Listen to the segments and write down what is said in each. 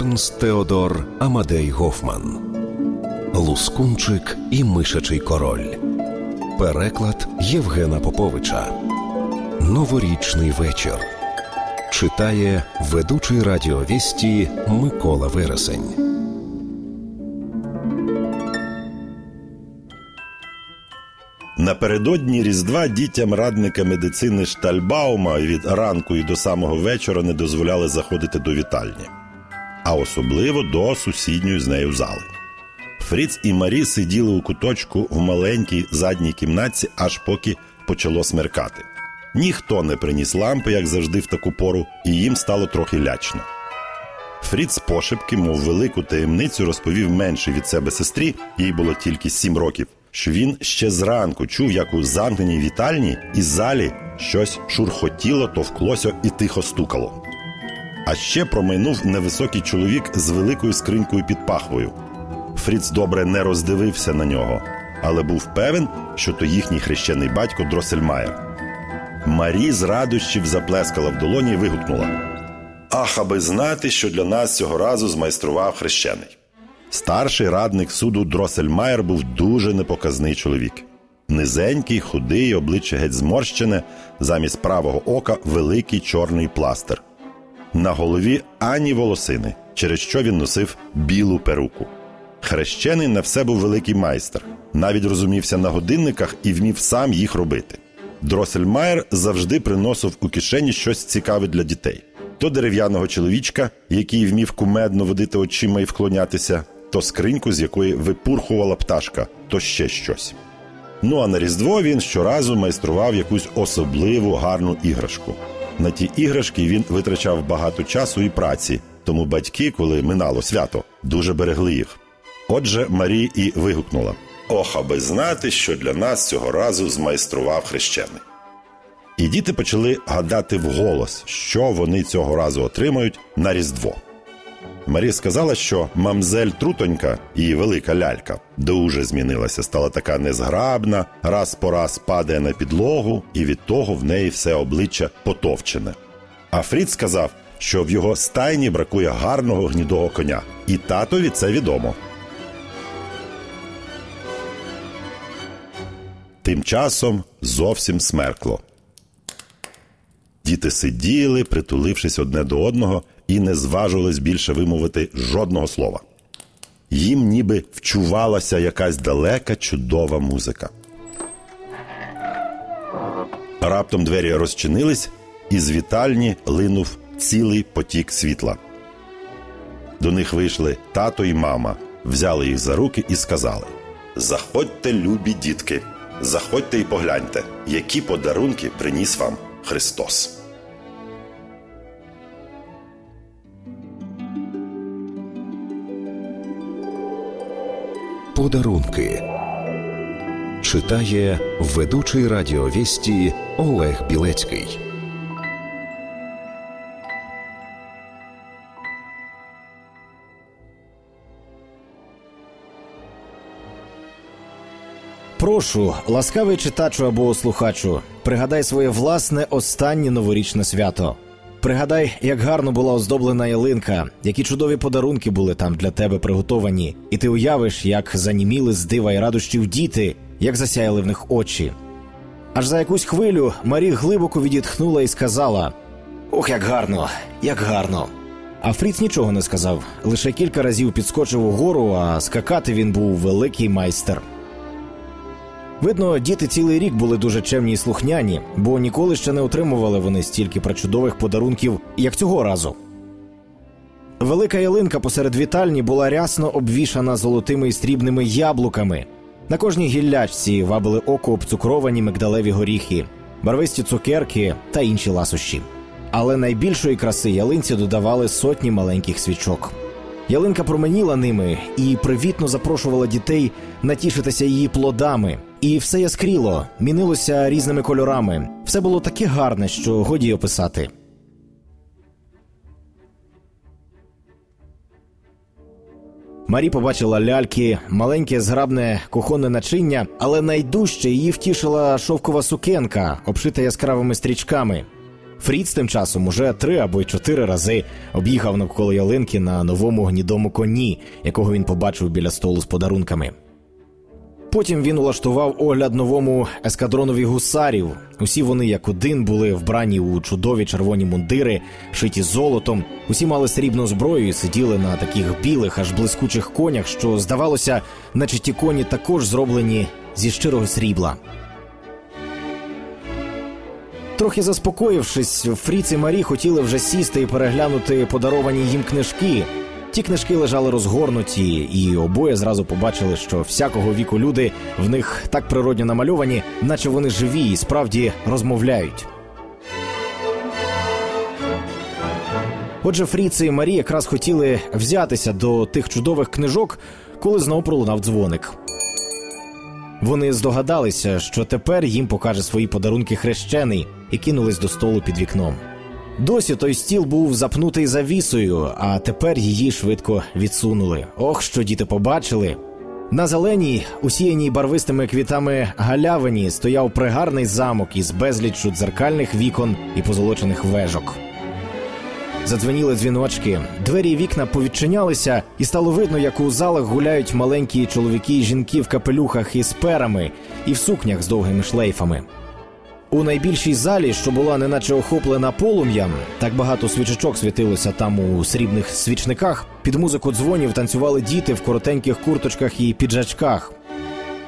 Ернст Теодор Амадей Гофман Лускунчик і Мишачий Король. Переклад Євгена Поповича. Новорічний вечір. Читає ведучий радіовісті Микола Вересень. Напередодні Різдва дітям радника медицини Штальбаума від ранку і до самого вечора не дозволяли заходити до вітальні, а особливо до сусідньої з нею зали. Фріц і Марі сиділи у куточку в маленькій задній кімнатці, аж поки почало смеркати. Ніхто не приніс лампи, як завжди, в таку пору, і їм стало трохи лячно. Фріц пошепки, мов велику таємницю, розповів менше від себе сестрі, їй було тільки сім років, що він ще зранку чув, як у замкненій вітальні і залі щось шурхотіло, товклося і тихо стукало. А ще промайнув невисокий чоловік з великою скринькою під пахвою. Фріц добре не роздивився на нього, але був певен, що то їхній хрещений батько Дросельмаєр. Марі з радощів заплескала в долоні і вигукнула: Ах, аби знати, що для нас цього разу змайстрував хрещений. Старший радник суду Дросельмаєр був дуже непоказний чоловік. Низенький, худий, обличчя геть зморщене, замість правого ока великий чорний пластир. На голові ані волосини, через що він носив білу перуку. Хрещений на все був великий майстер, навіть розумівся на годинниках і вмів сам їх робити. Дросельмаєр завжди приносив у кишені щось цікаве для дітей: то дерев'яного чоловічка, який вмів кумедно водити очима і вклонятися, то скриньку, з якої випурхувала пташка, то ще щось. Ну а на Різдво він щоразу майстрував якусь особливу гарну іграшку. На ті іграшки він витрачав багато часу і праці, тому батьки, коли минало свято, дуже берегли їх. Отже, Марі і вигукнула: Ох, аби знати, що для нас цього разу змайстрував хрещений. І діти почали гадати вголос, що вони цього разу отримають на Різдво. Марі сказала, що мамзель Трутонька, її велика лялька, дуже змінилася, стала така незграбна, раз по раз падає на підлогу, і від того в неї все обличчя потовчене. А Фрід сказав, що в його стайні бракує гарного гнідого коня, і татові це відомо. Тим часом зовсім смеркло. Діти сиділи, притулившись одне до одного, і не зважувались більше вимовити жодного слова. Їм ніби вчувалася якась далека чудова музика. Раптом двері розчинились, і з вітальні линув цілий потік світла. До них вийшли тато і мама, взяли їх за руки і сказали: Заходьте, любі дітки, заходьте і погляньте, які подарунки приніс вам Христос. Подарунки читає ведучий радіовісті Олег Білецький. Прошу, ласкавий читачу або слухачу, пригадай своє власне останнє новорічне свято. Пригадай, як гарно була оздоблена ялинка, які чудові подарунки були там для тебе приготовані, і ти уявиш, як заніміли з дива й радощів діти, як засяяли в них очі. Аж за якусь хвилю Марі глибоко відітхнула і сказала: Ох, як гарно, як гарно. А Фріц нічого не сказав, лише кілька разів підскочив угору, а скакати він був великий майстер. Видно, діти цілий рік були дуже чемні й слухняні, бо ніколи ще не отримували вони стільки причудових подарунків, як цього разу. Велика ялинка посеред вітальні була рясно обвішана золотими і срібними яблуками. На кожній гіллячці вабили око обцукровані мигдалеві горіхи, барвисті цукерки та інші ласощі. Але найбільшої краси ялинці додавали сотні маленьких свічок. Ялинка променіла ними і привітно запрошувала дітей натішитися її плодами. І все яскріло, мінилося різними кольорами. Все було таке гарне, що годі описати. Марі побачила ляльки, маленьке зграбне кухонне начиння, але найдужче її втішила шовкова сукенка, обшита яскравими стрічками. Фріц тим часом уже три або чотири рази об'їхав навколо ялинки на новому гнідому коні, якого він побачив біля столу з подарунками. Потім він улаштував огляд новому ескадронові гусарів. Усі вони, як один, були вбрані у чудові червоні мундири, шиті золотом. Усі мали срібну зброю і сиділи на таких білих, аж блискучих конях, що здавалося, наче ті коні також зроблені зі щирого срібла. Трохи заспокоївшись, Фріц і Марі хотіли вже сісти і переглянути подаровані їм книжки. Ті книжки лежали розгорнуті, і обоє зразу побачили, що всякого віку люди в них так природньо намальовані, наче вони живі і справді розмовляють. Отже, Фріц і Марі якраз хотіли взятися до тих чудових книжок, коли знову пролунав дзвоник. Вони здогадалися, що тепер їм покаже свої подарунки хрещений і кинулись до столу під вікном. Досі той стіл був запнутий завісою, а тепер її швидко відсунули. Ох, що діти побачили. На зеленій, усіяній барвистими квітами галявині, стояв пригарний замок із безліччю дзеркальних вікон і позолочених вежок. Задзвеніли дзвіночки, двері і вікна повідчинялися, і стало видно, як у залах гуляють маленькі чоловіки і жінки в капелюхах із перами і в сукнях з довгими шлейфами. У найбільшій залі, що була неначе охоплена полум'ям, так багато свічечок світилося там у срібних свічниках. Під музику дзвонів танцювали діти в коротеньких курточках і піджачках.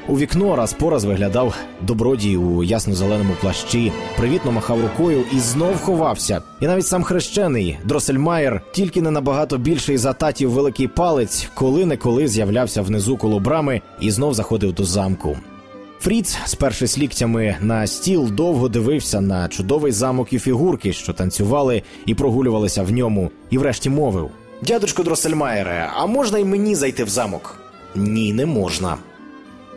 У вікно раз по раз виглядав добродій у ясно-зеленому плащі, привітно махав рукою і знов ховався. І навіть сам хрещений Дросельмаєр, тільки не набагато більший за татів великий палець, коли неколи з'являвся внизу коло брами і знов заходив до замку. Фріц, спершись ліктями на стіл, довго дивився на чудовий замок і фігурки, що танцювали і прогулювалися в ньому, і врешті мовив: Дядечко Дросельмаєре, а можна й мені зайти в замок? Ні, не можна.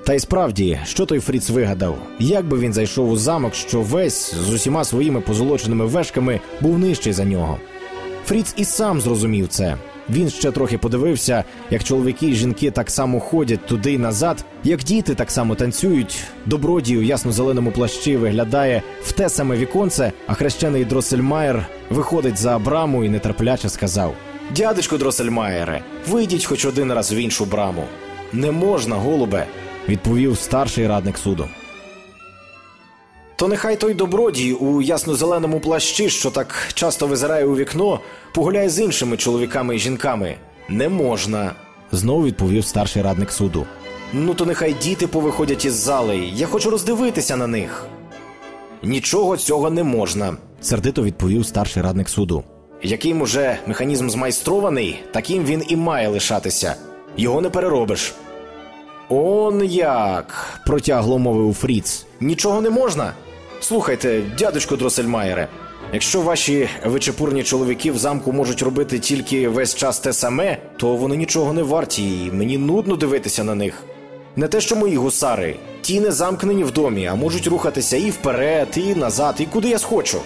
Та й справді, що той Фріц вигадав? Як би він зайшов у замок, що весь з усіма своїми позолоченими вешками був нижчий за нього? Фріц і сам зрозумів це. Він ще трохи подивився, як чоловіки і жінки так само ходять туди й назад, як діти так само танцюють. Добродій у ясно-зеленому плащі виглядає в те саме віконце, а хрещений Дросельмаєр виходить за браму і нетерпляче сказав: Дядечко Дросельмаєре, вийдіть хоч один раз в іншу браму. Не можна, голубе, відповів старший радник суду. То нехай той добродій у ясно-зеленому плащі, що так часто визирає у вікно, погуляє з іншими чоловіками і жінками. Не можна, знову відповів старший радник суду. Ну, то нехай діти повиходять із зали. Я хочу роздивитися на них. Нічого цього не можна, сердито відповів старший радник суду. Яким уже механізм змайстрований, таким він і має лишатися. Його не переробиш. Он як. протягло мовив Фріц. Нічого не можна. Слухайте, дядечко Дросельмаєре, якщо ваші вичепурні чоловіки в замку можуть робити тільки весь час те саме, то вони нічого не варті, і мені нудно дивитися на них. Не те, що мої гусари, ті не замкнені в домі, а можуть рухатися і вперед, і назад, і куди я схочу.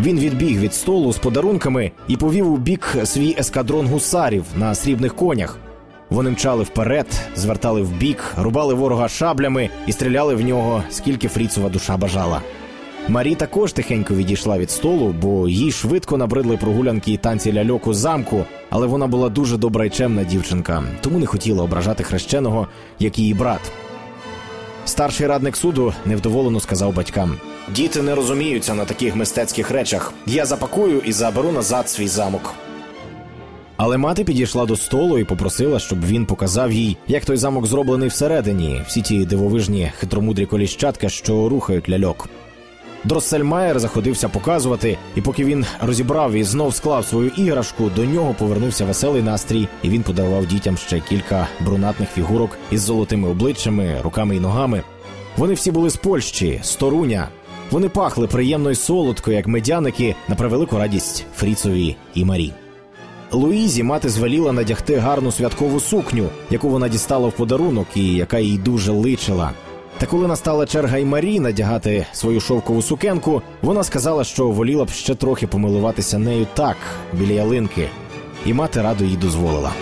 Він відбіг від столу з подарунками і повів у бік свій ескадрон гусарів на срібних конях. Вони мчали вперед, звертали вбік, рубали ворога шаблями і стріляли в нього, скільки Фріцова душа бажала. Марі також тихенько відійшла від столу, бо їй швидко набридли прогулянки і танці ляльок у замку, але вона була дуже добра й чемна дівчинка, тому не хотіла ображати хрещеного, як її брат. Старший радник суду невдоволено сказав батькам: Діти не розуміються на таких мистецьких речах. Я запакую і заберу назад свій замок. Але мати підійшла до столу і попросила, щоб він показав їй, як той замок зроблений всередині, всі ті дивовижні хитромудрі коліщатка, що рухають ляльок. Дроссельмаєр заходився показувати, і поки він розібрав і знов склав свою іграшку, до нього повернувся веселий настрій, і він подарував дітям ще кілька брунатних фігурок із золотими обличчями, руками і ногами. Вони всі були з Польщі, з Торуня. Вони пахли приємно й солодко, як медяники, на превелику радість Фріцові і Марі. Луїзі мати звеліла надягти гарну святкову сукню, яку вона дістала в подарунок і яка їй дуже личила. Та коли настала черга й Марі надягати свою шовкову сукенку, вона сказала, що воліла б ще трохи помилуватися нею так, біля ялинки, і мати радо їй дозволила.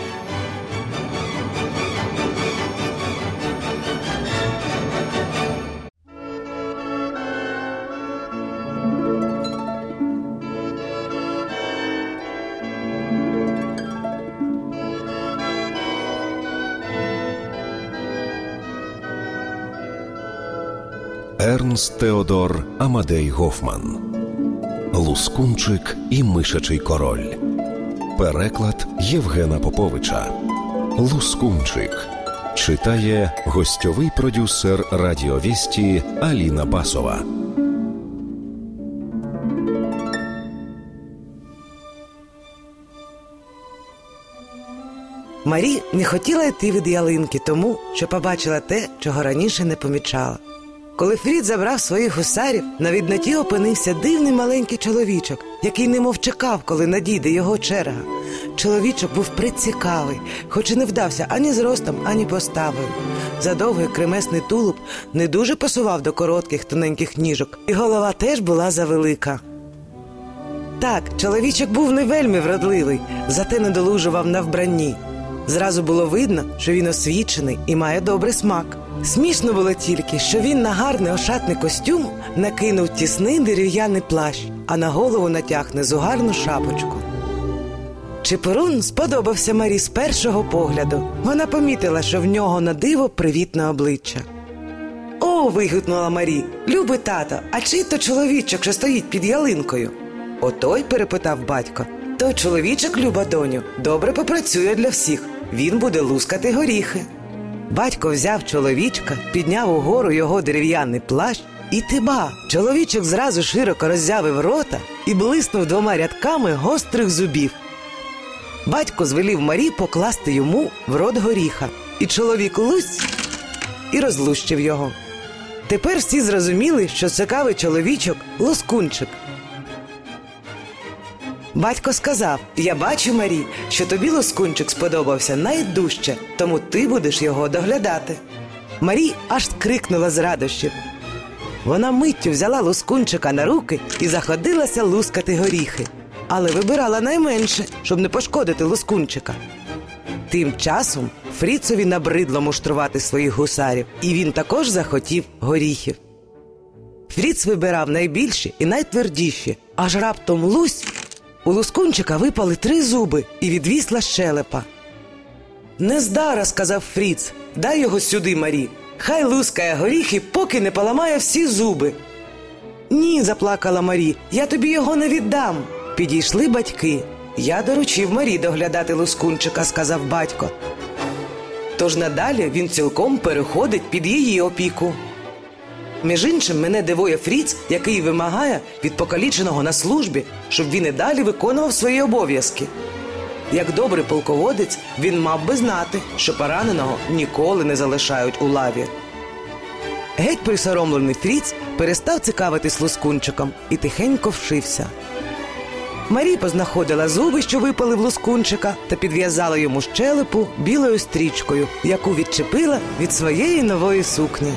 Ернст Теодор Амадей Гофман Лускунчик і Мишачий Король. Переклад Євгена Поповича. Лускунчик читає гостьовий продюсер радіовісті Аліна Басова. Марі не хотіла йти від ялинки, тому що побачила те, чого раніше не помічала. Коли Фрід забрав своїх гусарів, на відноті опинився дивний маленький чоловічок, який немов чекав, коли надійде його черга. Чоловічок був прицікавий, хоч і не вдався ані зростом, ані поставою. Задовгий кремесний тулуб не дуже пасував до коротких тоненьких ніжок, і голова теж була завелика. Так, чоловічок був не вельми вродливий, зате недолужував на вбранні. Зразу було видно, що він освічений і має добрий смак. Смішно було тільки, що він на гарний ошатний костюм накинув тісний дерев'яний плащ, а на голову натяг незугарну шапочку. Чепурун сподобався Марі з першого погляду. Вона помітила, що в нього на диво привітне обличчя. О, вигукнула Марі. Любий тато, а чий то чоловічок, що стоїть під ялинкою? Отой перепитав батько. То чоловічок, люба доню, добре попрацює для всіх. Він буде лускати горіхи. Батько взяв чоловічка, підняв угору його дерев'яний плащ, і тиба. Чоловічок зразу широко роззявив рота і блиснув двома рядками гострих зубів. Батько звелів Марі покласти йому в рот горіха, і чоловік лусь і розлущив його. Тепер всі зрозуміли, що цікавий чоловічок лоскунчик. Батько сказав: Я бачу, Марі, що тобі лоскунчик сподобався найдужче, тому ти будеш його доглядати. Марі аж крикнула з радощів. Вона миттю взяла лоскунчика на руки і заходилася лускати горіхи, але вибирала найменше, щоб не пошкодити лоскунчика. Тим часом Фріцові набридло муштрувати своїх гусарів, і він також захотів горіхів. Фріц вибирав найбільші і найтвердіші, аж раптом лусь у лускунчика випали три зуби і відвісла щелепа. Нездара, сказав Фріц, дай його сюди, Марі. Хай лускає горіхи, поки не поламає всі зуби. Ні, заплакала Марі, я тобі його не віддам. Підійшли батьки. Я доручив Марі доглядати лускунчика, сказав батько. Тож надалі він цілком переходить під її опіку. Між іншим, мене дивує Фріц, який вимагає від покаліченого на службі, щоб він і далі виконував свої обов'язки. Як добрий полководець, він мав би знати, що пораненого ніколи не залишають у лаві. Геть присоромлений Фріц перестав цікавитись лускунчиком і тихенько вшився. Марі познаходила зуби, що випали в лускунчика, та підв'язала йому щелепу білою стрічкою, яку відчепила від своєї нової сукні.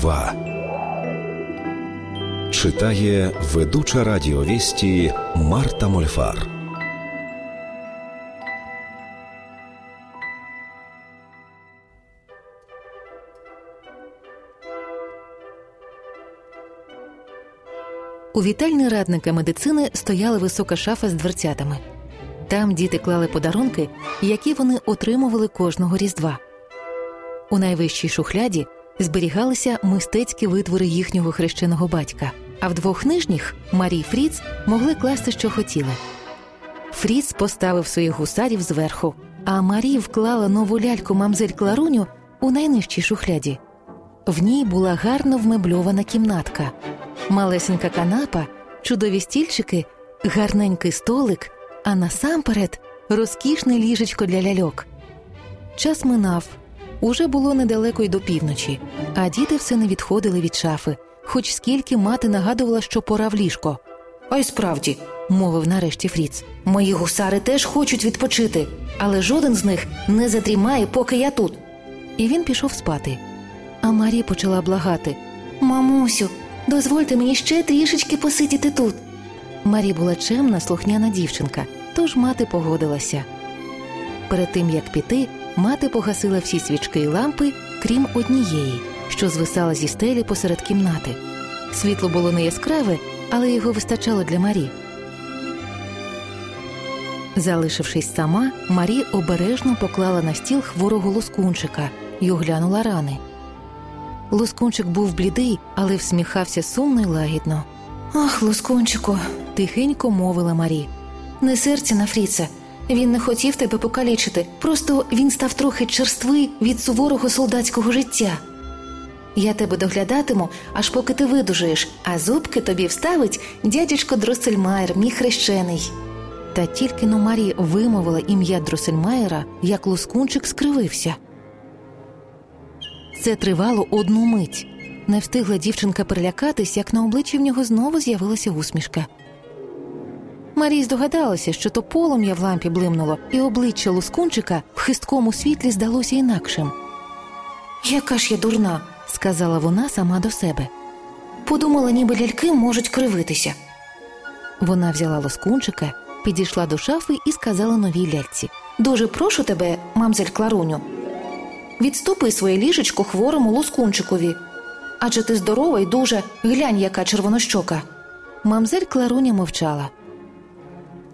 Дива читає ведуча радіовісті Марта Мольфар. У вітальні радника медицини стояла висока шафа з дверцятами. Там діти клали подарунки, які вони отримували кожного різдва. У найвищій шухляді зберігалися мистецькі витвори їхнього хрещеного батька, а в двох нижніх Марі Фріц могли класти, що хотіли. Фріц поставив своїх гусарів зверху, а Марі вклала нову ляльку мамзель Кларуню у найнижчій шухляді. В ній була гарно вмебльована кімнатка, малесенька канапа, чудові стільчики, гарненький столик, а насамперед розкішне ліжечко для ляльок. Час минав. Уже було недалеко й до півночі, а діти все не відходили від шафи, хоч скільки мати нагадувала, що пора в ліжко. А й справді, мовив нарешті Фріц, мої гусари теж хочуть відпочити, але жоден з них не задрімає, поки я тут. І він пішов спати. А Марі почала благати Мамусю, дозвольте мені ще трішечки посидіти тут. Марі була чемна, слухняна дівчинка, тож мати погодилася. Перед тим як піти, мати погасила всі свічки й лампи, крім однієї, що звисала зі стелі посеред кімнати. Світло було не яскраве, але його вистачало для Марі. Залишившись сама, Марі обережно поклала на стіл хворого лоскунчика і оглянула рани. Лоскунчик був блідий, але всміхався сумно й лагідно. Ах, лоскунчику, тихенько мовила Марі. Не серця на Фріца. Він не хотів тебе покалічити, просто він став трохи черствий від суворого солдатського життя. Я тебе доглядатиму, аж поки ти видужаєш, а зубки тобі вставить дядечко Дросельмайер, мій хрещений. Та тільки но Марі вимовила ім'я Дросельмайера, як лоскунчик скривився. Це тривало одну мить. Не встигла дівчинка перелякатись, як на обличчі в нього знову з'явилася усмішка. Марій здогадалася, що то полум'я в лампі блимнуло, і обличчя лускунчика в хисткому світлі здалося інакшим. Яка ж я дурна, сказала вона сама до себе. Подумала, ніби ляльки можуть кривитися. Вона взяла лоскунчика, підійшла до шафи і сказала новій ляльці Дуже прошу тебе, мамзель Кларуню, відступи своє ліжечко хворому лоскунчикові. Адже ти здорова і дуже глянь, яка червонощока. Мамзель Кларуня мовчала.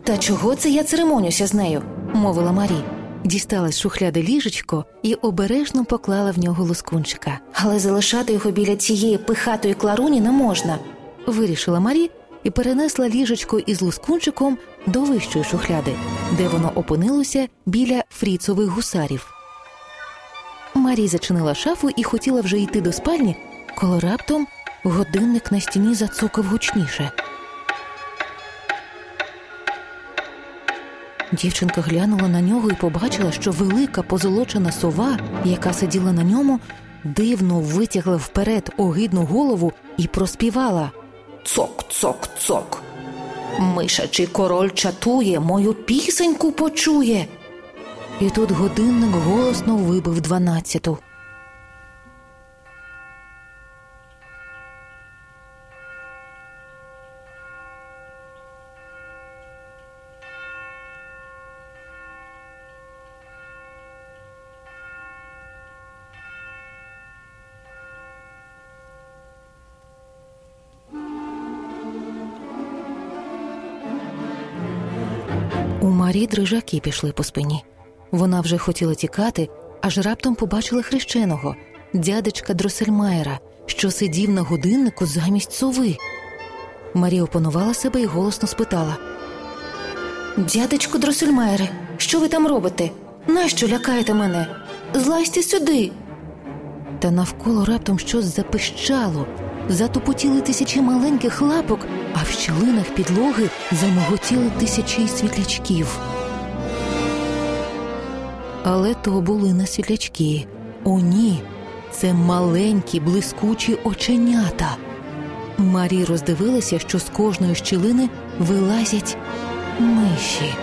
Та чого це я церемонюся з нею? мовила Марі. Дістала з шухляди ліжечко і обережно поклала в нього лоскунчика. Але залишати його біля цієї пихатої кларуні не можна, вирішила Марі і перенесла ліжечко із лускунчиком до вищої шухляди, де воно опинилося біля фріцових гусарів. Марі зачинила шафу і хотіла вже йти до спальні, коли раптом годинник на стіні зацокав гучніше. Дівчинка глянула на нього і побачила, що велика позолочена сова, яка сиділа на ньому, дивно витягла вперед огидну голову і проспівала Цок, цок, цок. Мишачий король чатує, мою пісеньку почує. І тут годинник голосно вибив дванадцяту. Марі дрижаки пішли по спині. Вона вже хотіла тікати, аж раптом побачила хрещеного, дядечка Дросельмайера, що сидів на годиннику замість сови. Марі опанувала себе і голосно спитала: Дядечко Дросельмайере, що ви там робите? Нащо лякаєте мене? Злазьте сюди. Та навколо раптом щось запищало, затупотіли тисячі маленьких лапок, а в щілинах підлоги замоготіли тисячі світлячків. Але то були не світлячки. О, ні, це маленькі блискучі оченята. Марі роздивилася, що з кожної щілини вилазять миші.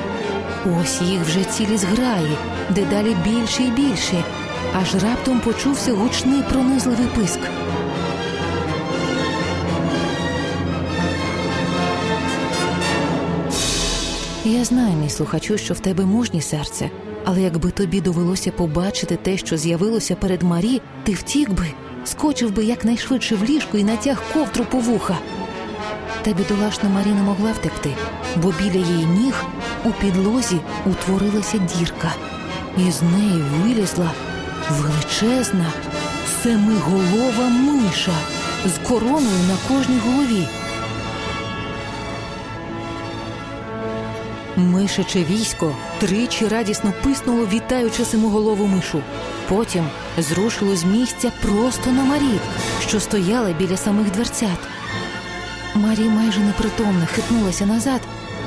Ось їх вже цілі зграї, дедалі більше і більше, аж раптом почувся гучний пронизливий писк. Я знаю, мій слухачу, що в тебе мужні серце, але якби тобі довелося побачити те, що з'явилося перед Марі, ти втік би, скочив би якнайшвидше в ліжко і натяг ковдру по вуха. Та бідолашна Марі не могла втекти, бо біля її ніг у підлозі утворилася дірка, і з неї вилізла величезна семиголова миша з короною на кожній голові. Мишаче військо тричі радісно писнуло, вітаючи семиголову мишу. Потім зрушило з місця просто на Марі, що стояла біля самих дверцят. Марі майже непритомно хитнулася назад,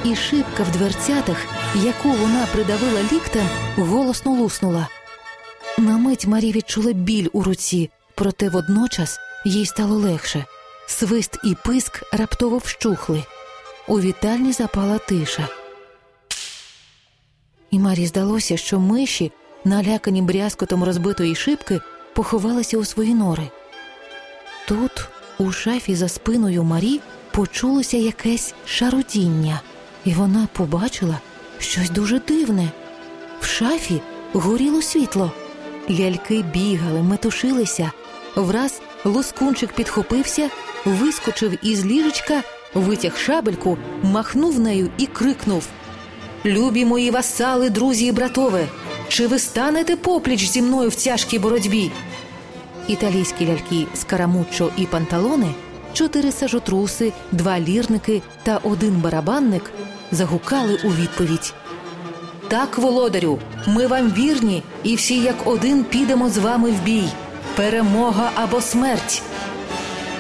і шибка в дверцятах, яку вона придавила ліктем, голосно луснула. На мить Марі відчула біль у руці, проте водночас їй стало легше. Свист і писк раптово вщухли. У вітальні запала тиша. І Марі здалося, що миші, налякані брязкотом розбитої шибки, поховалися у свої нори. Тут, у шафі за спиною Марі, почулося якесь шарудіння, і вона побачила щось дуже дивне. В шафі горіло світло. Ляльки бігали, метушилися. Враз лоскунчик підхопився, вискочив із ліжечка, витяг шабельку, махнув нею і крикнув любі мої васали, друзі і братове, чи ви станете попліч зі мною в тяжкій боротьбі? Італійські ляльки Скарамуччо і панталони, чотири сажотруси, два лірники та один барабанник загукали у відповідь. Так, володарю, ми вам вірні, і всі як один підемо з вами в бій. Перемога або смерть.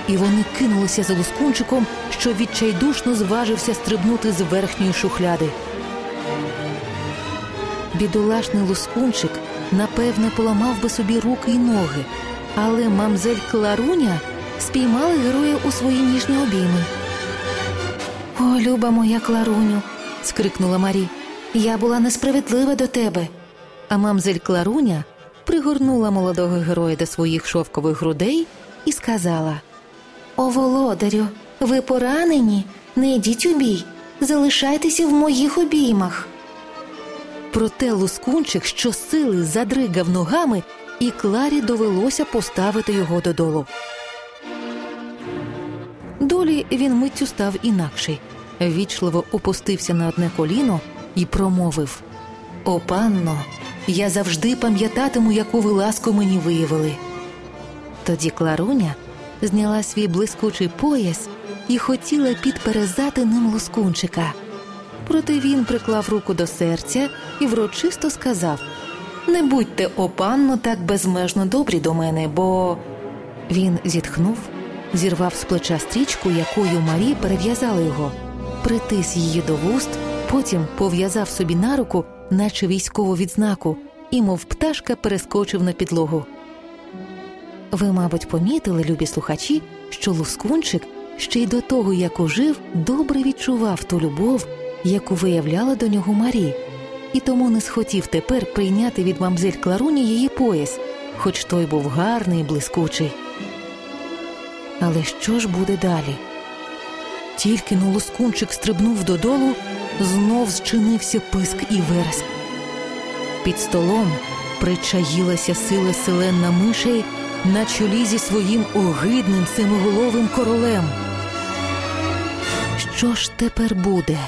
І вони кинулися за лускунчиком, що відчайдушно зважився стрибнути з верхньої шухляди. Бідолашний лускунчик напевне поламав би собі руки й ноги, але мамзель Кларуня спіймали героя у свої ніжні обійми. О, люба моя Кларуню. скрикнула Марі. Я була несправедлива до тебе. А мамзель Кларуня пригорнула молодого героя до своїх шовкових грудей і сказала: О, володарю, ви поранені, не йдіть у бій, залишайтеся в моїх обіймах. Проте лускунчик щосили задригав ногами, і Кларі довелося поставити його додолу. Долі він миттю став інакший, ввічливо опустився на одне коліно і промовив: О, панно, я завжди пам'ятатиму, яку ви ласку мені виявили. Тоді Кларуня зняла свій блискучий пояс і хотіла підперезати ним лускунчика. Проте він приклав руку до серця і врочисто сказав: Не будьте, о панно, так безмежно добрі до мене, бо він зітхнув, зірвав з плеча стрічку, якою Марі перев'язала його, притис її до вуст, потім пов'язав собі на руку, наче військову відзнаку, і, мов пташка, перескочив на підлогу. Ви, мабуть, помітили, любі слухачі, що Лускунчик ще й до того, як ужив, добре відчував ту любов, яку виявляла до нього Марі, і тому не схотів тепер прийняти від мамзель Кларуні її пояс, хоч той був гарний і блискучий. Але що ж буде далі? Тільки но Лускунчик стрибнув додолу, знов зчинився писк і вереск. Під столом причаїлася сила селенна мишей на чолі зі своїм огидним семиголовим королем. Що ж тепер буде?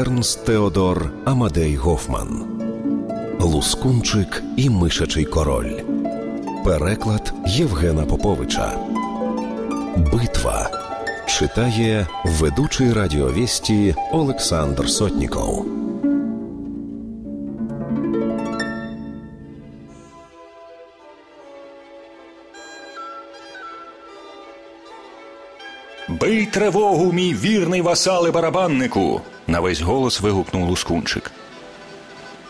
Ернст Теодор Амадей Гофман Лускунчик і Мишачий король. Переклад Євгена Поповича. Битва читає ведучий радіовісті Олександр Сотніков. Бий тривогу, мій вірний васале барабаннику. На весь голос вигукнув лускунчик.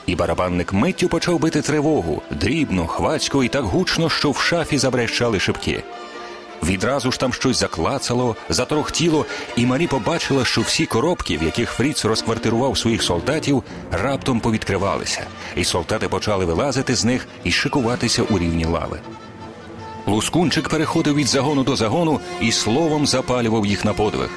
І барабанник миттю почав бити тривогу дрібно, хвацько і так гучно, що в шафі забрещали шибки. Відразу ж там щось заклацало, заторохтіло, і Марі побачила, що всі коробки, в яких Фріц розквартирував своїх солдатів, раптом повідкривалися, і солдати почали вилазити з них і шикуватися у рівні лави. Лускунчик переходив від загону до загону і словом запалював їх на подвиг.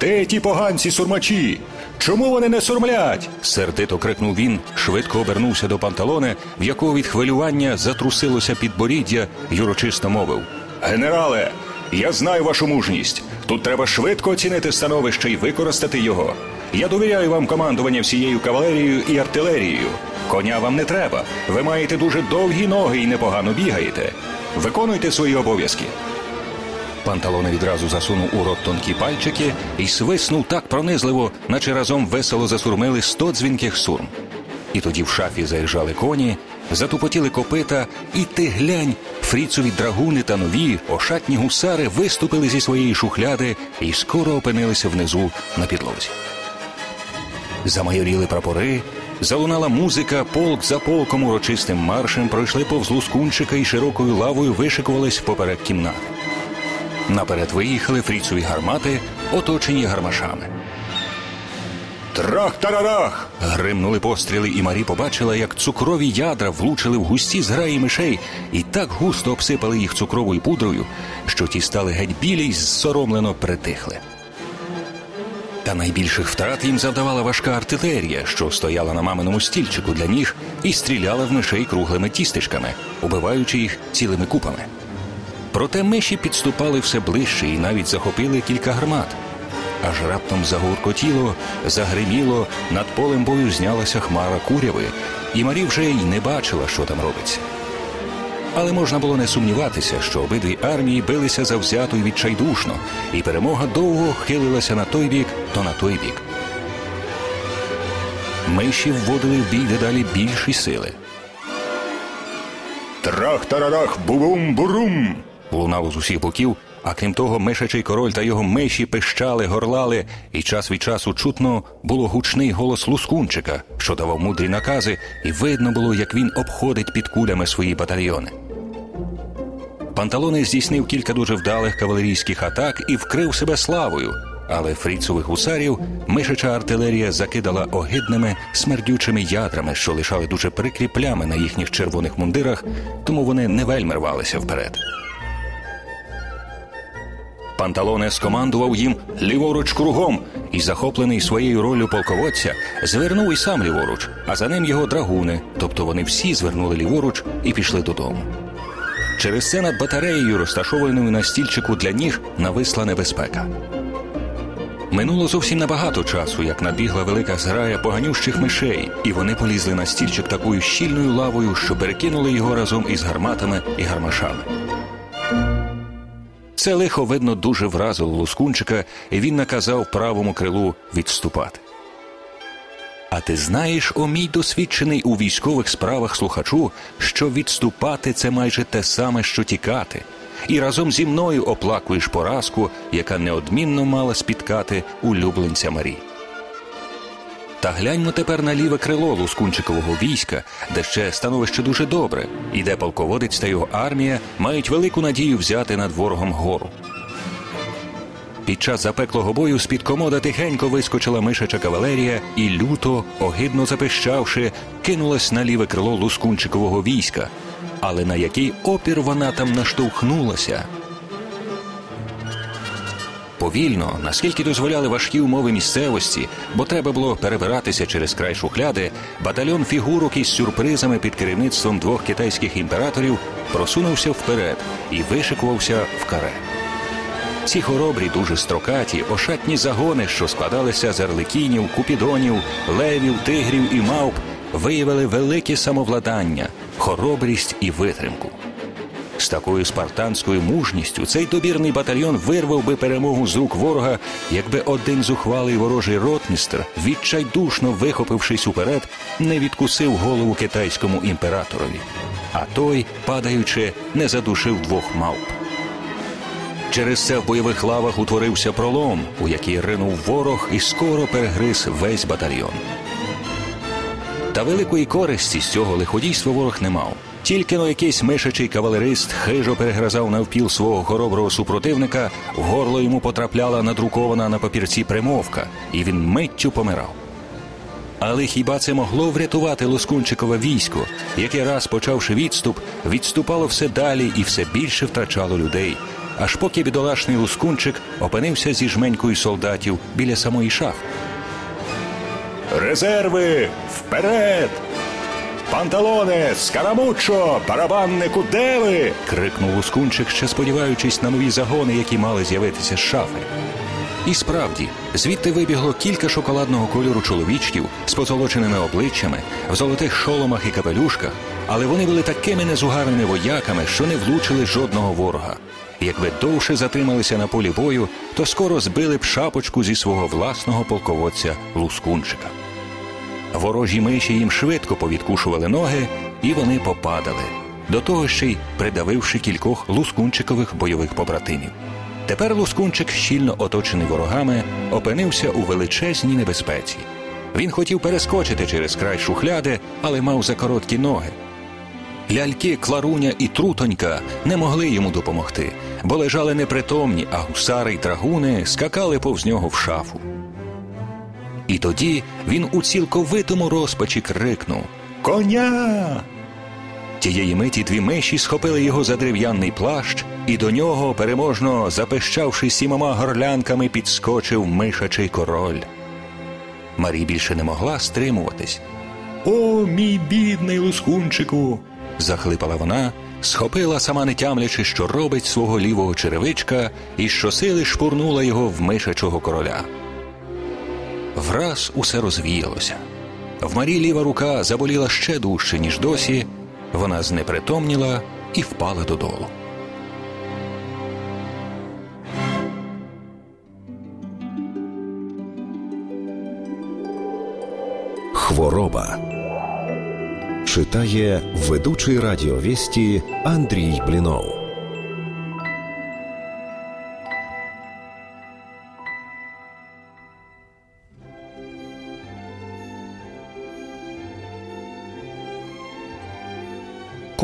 Де ті поганці сурмачі? Чому вони не сурмлять? сердито крикнув він, швидко обернувся до панталони, в якого від хвилювання затрусилося підборіддя й урочисто мовив. Генерале, я знаю вашу мужність. Тут треба швидко оцінити становище і використати його. Я довіряю вам командування всією кавалерією і артилерією. Коня вам не треба. Ви маєте дуже довгі ноги і непогано бігаєте. Виконуйте свої обов'язки. Панталони відразу засунув у рот тонкі пальчики і свиснув так пронизливо, наче разом весело засурмили сто дзвінких сурм. І тоді в шафі заїжджали коні, затупотіли копита, і ти глянь, фріцові драгуни та нові ошатні гусари виступили зі своєї шухляди і скоро опинилися внизу на підлозі. Замайоріли прапори, залунала музика, полк за полком урочистим маршем пройшли повз лускунчика і широкою лавою вишикувались поперек кімнат. Наперед виїхали фріцові гармати, оточені гармашами. Трах-тарарах! гримнули постріли, і Марі побачила, як цукрові ядра влучили в густі зграї мишей і так густо обсипали їх цукровою пудрою, що ті стали геть білі й зсоромлено притихли. Та найбільших втрат їм завдавала важка артилерія, що стояла на маминому стільчику для ніг і стріляла в мишей круглими тістечками, убиваючи їх цілими купами. Проте миші підступали все ближче і навіть захопили кілька гармат. Аж раптом загуркотіло, загриміло, над полем бою знялася хмара куряви, і Марі вже й не бачила, що там робиться. Але можна було не сумніватися, що обидві армії билися завзято і відчайдушно, і перемога довго хилилася на той бік, то на той бік. Миші вводили в бій дедалі більші сили. Трах-тарарах, бубум-бурум! Лунало з усіх боків, а крім того, мишачий король та його миші пищали, горлали, і час від часу чутно було гучний голос лускунчика, що давав мудрі накази, і видно було, як він обходить під кулями свої батальйони. Панталони здійснив кілька дуже вдалих кавалерійських атак і вкрив себе славою. Але фріцових гусарів мишача артилерія закидала огидними смердючими ядрами, що лишали дуже прикрі плями на їхніх червоних мундирах, тому вони не вельми рвалися вперед. Панталоне скомандував їм ліворуч кругом і, захоплений своєю ролью полководця, звернув і сам ліворуч, а за ним його драгуни, тобто вони всі звернули ліворуч і пішли додому. Через це над батареєю, розташованою на стільчику для ніг, нависла небезпека. Минуло зовсім небагато часу, як набігла велика зграя поганющих мишей, і вони полізли на стільчик такою щільною лавою, що перекинули його разом із гарматами і гармашами. Це лихо, видно, дуже вразило лускунчика, і він наказав правому крилу відступати. А ти знаєш, о мій досвідчений у військових справах слухачу, що відступати це майже те саме, що тікати, і разом зі мною оплакуєш поразку, яка неодмінно мала спіткати улюбленця Марі. Та гляньмо тепер на ліве крило Лускунчикового війська, де ще становище дуже добре, і де полководець та його армія мають велику надію взяти над ворогом гору. Під час запеклого бою з-під комода тихенько вискочила мишача кавалерія і люто, огидно запищавши, кинулась на ліве крило Лускунчикового війська. Але на який опір вона там наштовхнулася? Повільно, наскільки дозволяли важкі умови місцевості, бо треба було перебиратися через край шухляди, батальйон фігурок із сюрпризами під керівництвом двох китайських імператорів просунувся вперед і вишикувався в каре. Ці хоробрі, дуже строкаті, ошатні загони, що складалися з арлекінів, купідонів, левів, тигрів і мавп, виявили велике самовладання, хоробрість і витримку. З такою спартанською мужністю цей добірний батальйон вирвав би перемогу з рук ворога, якби один зухвалий ворожий ротмістр, відчайдушно вихопившись уперед, не відкусив голову китайському імператорові, а той, падаючи, не задушив двох мавп. Через це в бойових лавах утворився пролом, у який ринув ворог і скоро перегриз весь батальйон. Та великої користі з цього лиходійства ворог не мав. Тільки но якийсь мишачий кавалерист хижо перегризав навпіл свого хороброго супротивника, в горло йому потрапляла надрукована на папірці примовка, і він миттю помирав. Але хіба це могло врятувати Лоскунчикове військо, яке раз почавши відступ, відступало все далі і все більше втрачало людей, аж поки бідолашний Лускунчик опинився зі жменькою солдатів біля самої шафи. Резерви вперед! Панталоне, скарамучо, барабаннику, де ви? крикнув Лускунчик, ще сподіваючись на нові загони, які мали з'явитися з шафи. І справді, звідти вибігло кілька шоколадного кольору чоловічків з позолоченими обличчями, в золотих шоломах і капелюшках, але вони були такими незугарними вояками, що не влучили жодного ворога. Якби довше затрималися на полі бою, то скоро збили б шапочку зі свого власного полководця Лускунчика. Ворожі миші їм швидко повідкушували ноги, і вони попадали, до того ще й придавивши кількох лускунчикових бойових побратимів. Тепер Лускунчик, щільно оточений ворогами, опинився у величезній небезпеці. Він хотів перескочити через край шухляди, але мав за короткі ноги. Ляльки, кларуня і трутонька не могли йому допомогти, бо лежали непритомні, а гусари й трагуни скакали повз нього в шафу. І тоді він у цілковитому розпачі крикнув Коня! Тієї миті дві миші схопили його за дерев'яний плащ і до нього, переможно запищавши сімома горлянками, підскочив мишачий король. Марі більше не могла стримуватись. О, мій бідний лускунчику. захлипала вона, схопила, сама не тямлячи, що робить свого лівого черевичка, і щосили шпурнула його в мишачого короля. Враз усе розвіялося. В Марі ліва рука заболіла ще дужче, ніж досі, вона знепритомніла і впала додолу. Хвороба читає ведучий радіовісті Андрій Блінов.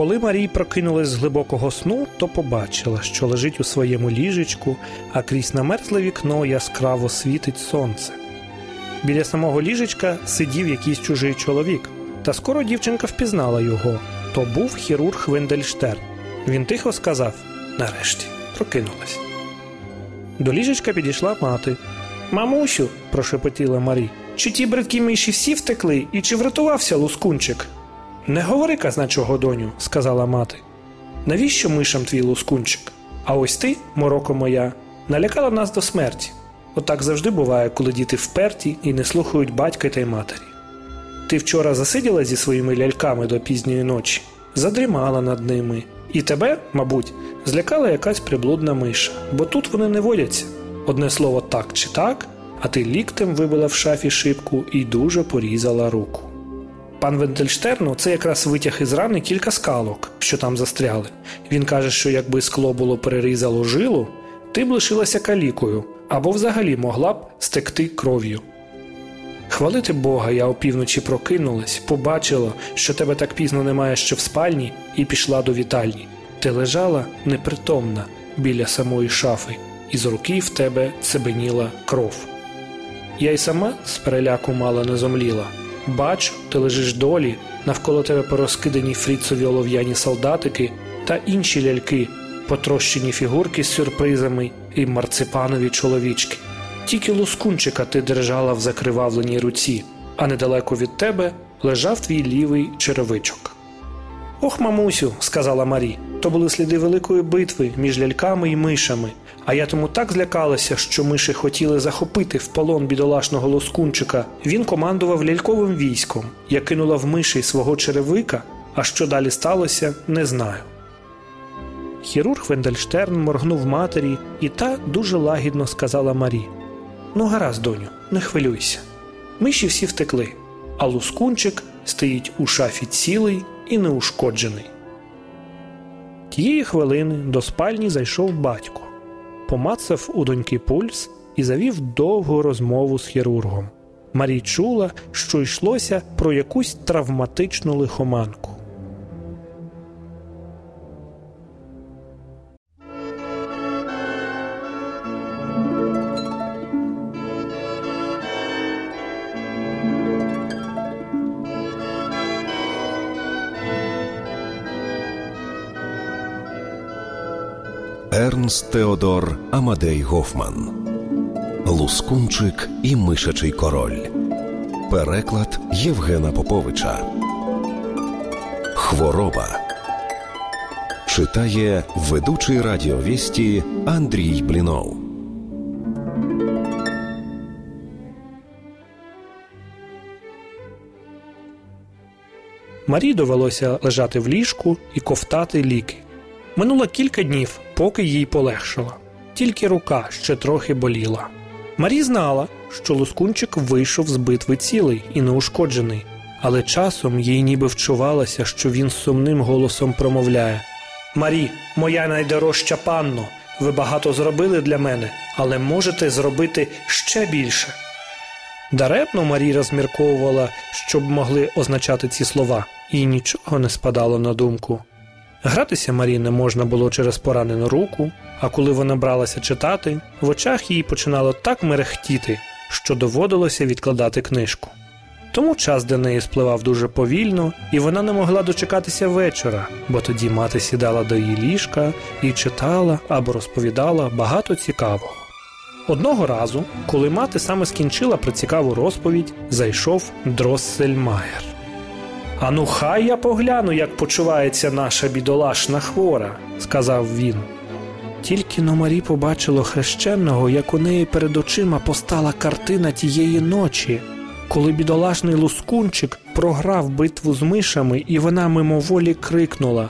Коли Марій прокинулась з глибокого сну, то побачила, що лежить у своєму ліжечку, а крізь намерзле вікно яскраво світить сонце. Біля самого ліжечка сидів якийсь чужий чоловік, та скоро дівчинка впізнала його. То був хірург Вендельштерн. Він тихо сказав нарешті, прокинулась. До ліжечка підійшла мати. Мамусю, прошепотіла Марі, чи ті бридкі миші всі втекли, і чи врятувався лускунчик? Не говори казначого, доню, сказала мати. Навіщо мишам твій лускунчик? А ось ти, мороко моя, налякала нас до смерті. Отак завжди буває, коли діти вперті і не слухають батька та й матері. Ти вчора засиділа зі своїми ляльками до пізньої ночі, задрімала над ними, і тебе, мабуть, злякала якась приблудна миша, бо тут вони не водяться. Одне слово так чи так, а ти ліктем вибила в шафі шибку і дуже порізала руку. Пан Вентельштерну це якраз витяг із рани кілька скалок, що там застряли. Він каже, що якби скло було перерізало жилу, ти б лишилася калікою або взагалі могла б стекти кров'ю. Хвалити Бога, я опівночі прокинулась, побачила, що тебе так пізно немає ще в спальні, і пішла до вітальні. Ти лежала непритомна біля самої шафи, і з руки в тебе цебеніла кров. Я й сама з переляку мало не зомліла. Бачу, ти лежиш долі, навколо тебе порозкидані фріцові олов'яні солдатики та інші ляльки, потрощені фігурки з сюрпризами і марципанові чоловічки. Тільки лускунчика ти держала в закривавленій руці, а недалеко від тебе лежав твій лівий черевичок. Ох, мамусю, сказала Марі, то були сліди великої битви між ляльками і мишами, а я тому так злякалася, що миші хотіли захопити в полон бідолашного лоскунчика. Він командував ляльковим військом. Я кинула в миші свого черевика, а що далі сталося, не знаю. Хірург Вендельштерн моргнув матері, і та дуже лагідно сказала Марі: Ну, гаразд, доню, не хвилюйся. Миші всі втекли, а лускунчик стоїть у шафі цілий і неушкоджений. Тієї хвилини до спальні зайшов батько, помацав у доньки пульс і завів довгу розмову з хірургом. Марій чула, що йшлося про якусь травматичну лихоманку. Ернст Теодор Амадей Гофман Лускунчик і Мишачий король. Переклад Євгена Поповича. Хвороба читає ведучий радіовісті Андрій Блінов. Марі довелося лежати в ліжку і ковтати ліки. Минуло кілька днів, поки їй полегшало. Тільки рука ще трохи боліла. Марі знала, що лускунчик вийшов з битви цілий і неушкоджений, але часом їй ніби вчувалося, що він сумним голосом промовляє Марі, моя найдорожча панно, ви багато зробили для мене, але можете зробити ще більше. Даремно Марі розмірковувала, що б могли означати ці слова, їй нічого не спадало на думку. Гратися Марі не можна було через поранену руку, а коли вона бралася читати, в очах їй починало так мерехтіти, що доводилося відкладати книжку. Тому час для неї спливав дуже повільно, і вона не могла дочекатися вечора, бо тоді мати сідала до її ліжка і читала або розповідала багато цікавого. Одного разу, коли мати саме скінчила про цікаву розповідь, зайшов Дроссельмаєр. Ану, хай я погляну, як почувається наша бідолашна хвора, сказав він. Тільки но Марі побачило хрещеного, як у неї перед очима постала картина тієї ночі, коли бідолашний лускунчик програв битву з мишами, і вона мимоволі крикнула: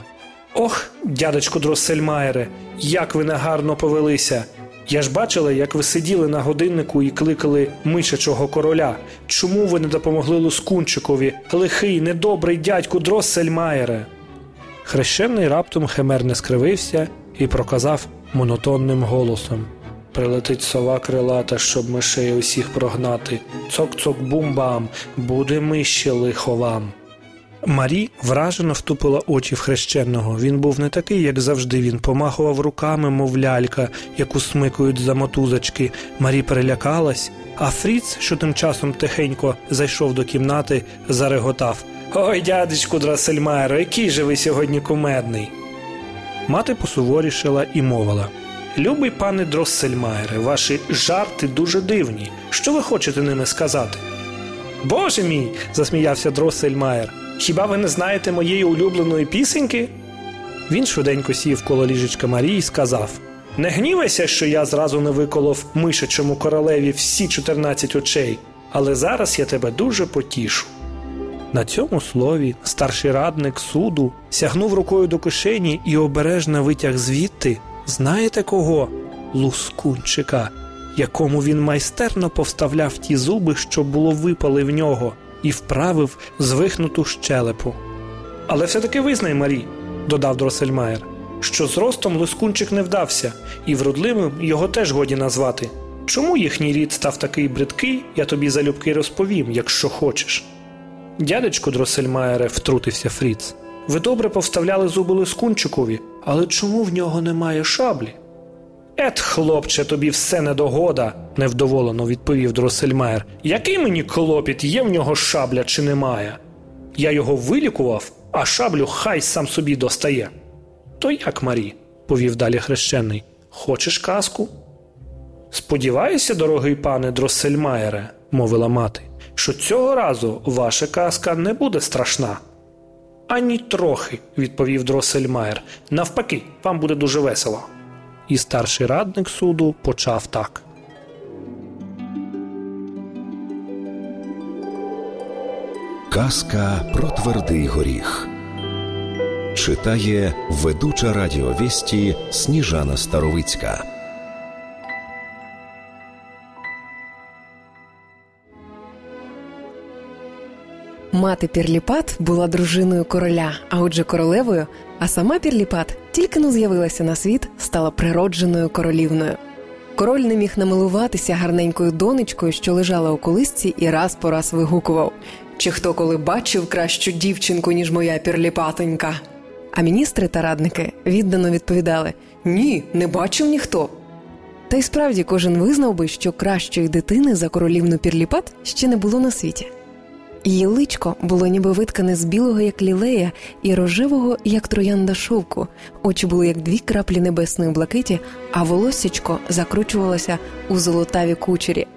Ох, дядечко Дроссельмаєре, як ви негарно повелися! Я ж бачила, як ви сиділи на годиннику і кликали мишачого короля. Чому ви не допомогли Лускунчикові, лихий, недобрий дядьку Дроссельмаєре? Хрещений раптом химерне скривився і проказав монотонним голосом Прилетить сова крилата, щоб мишей усіх прогнати. Цок-цок бум-бам, буде мище лихо вам. Марі вражено втупила очі в хрещеного. Він був не такий, як завжди. Він помахував руками, мов лялька, яку смикують за мотузочки. Марі перелякалась, а Фріц, що тим часом тихенько зайшов до кімнати, зареготав Ой, дядечку Драсельмайро, який же ви сьогодні кумедний. Мати посуворішила і мовила Любий пане Дроссельмайре, ваші жарти дуже дивні. Що ви хочете ними сказати? Боже мій, засміявся Дроссельмайер. Хіба ви не знаєте моєї улюбленої пісеньки? Він швиденько сів коло ліжечка Марії і сказав Не гнівайся, що я зразу не виколов мишачому королеві всі 14 очей, але зараз я тебе дуже потішу. На цьому слові старший радник суду сягнув рукою до кишені і обережно витяг звідти, знаєте кого? Лускунчика, якому він майстерно повставляв ті зуби, що було випали в нього, і вправив звихнуту щелепу. Але все-таки визнай, Марі, додав Дросельмаєр, що з ростом Лускунчик не вдався, і вродливим його теж годі назвати. Чому їхній рід став такий бридкий, я тобі залюбки розповім, якщо хочеш. Дядечко Дросельмаєре, втрутився Фріц. Ви добре повставляли зуби Лискунчикові, але чому в нього немає шаблі? Ет, хлопче, тобі все недогода, невдоволено відповів Дросельмаєр. Який мені клопіт, є в нього шабля чи немає? Я його вилікував, а шаблю хай сам собі достає. То як, Марі? повів далі хрещений. Хочеш казку? Сподіваюся, дорогий пане Дроссельмаєре, мовила мати, що цього разу ваша казка не буде страшна. Ані трохи, відповів Дроссельмаєр. Навпаки, вам буде дуже весело. І старший радник суду почав так. Казка про твердий горіх. Читає ведуча радіовісті Сніжана Старовицька. Мати Пірліпат була дружиною короля, а отже королевою, а сама Пірліпат тільки но з'явилася на світ, стала природженою королівною. Король не міг намилуватися гарненькою донечкою, що лежала у колисці, і раз по раз вигукував чи хто коли бачив кращу дівчинку, ніж моя пірліпатонька. А міністри та радники віддано відповідали Ні, не бачив ніхто. Та й справді кожен визнав би, що кращої дитини за королівну пірліпат ще не було на світі. Її личко було ніби виткане з білого, як лілея, і рожевого, як троянда шовку, очі були як дві краплі небесної блакиті, а волоссячко закручувалося у золотаві кучері.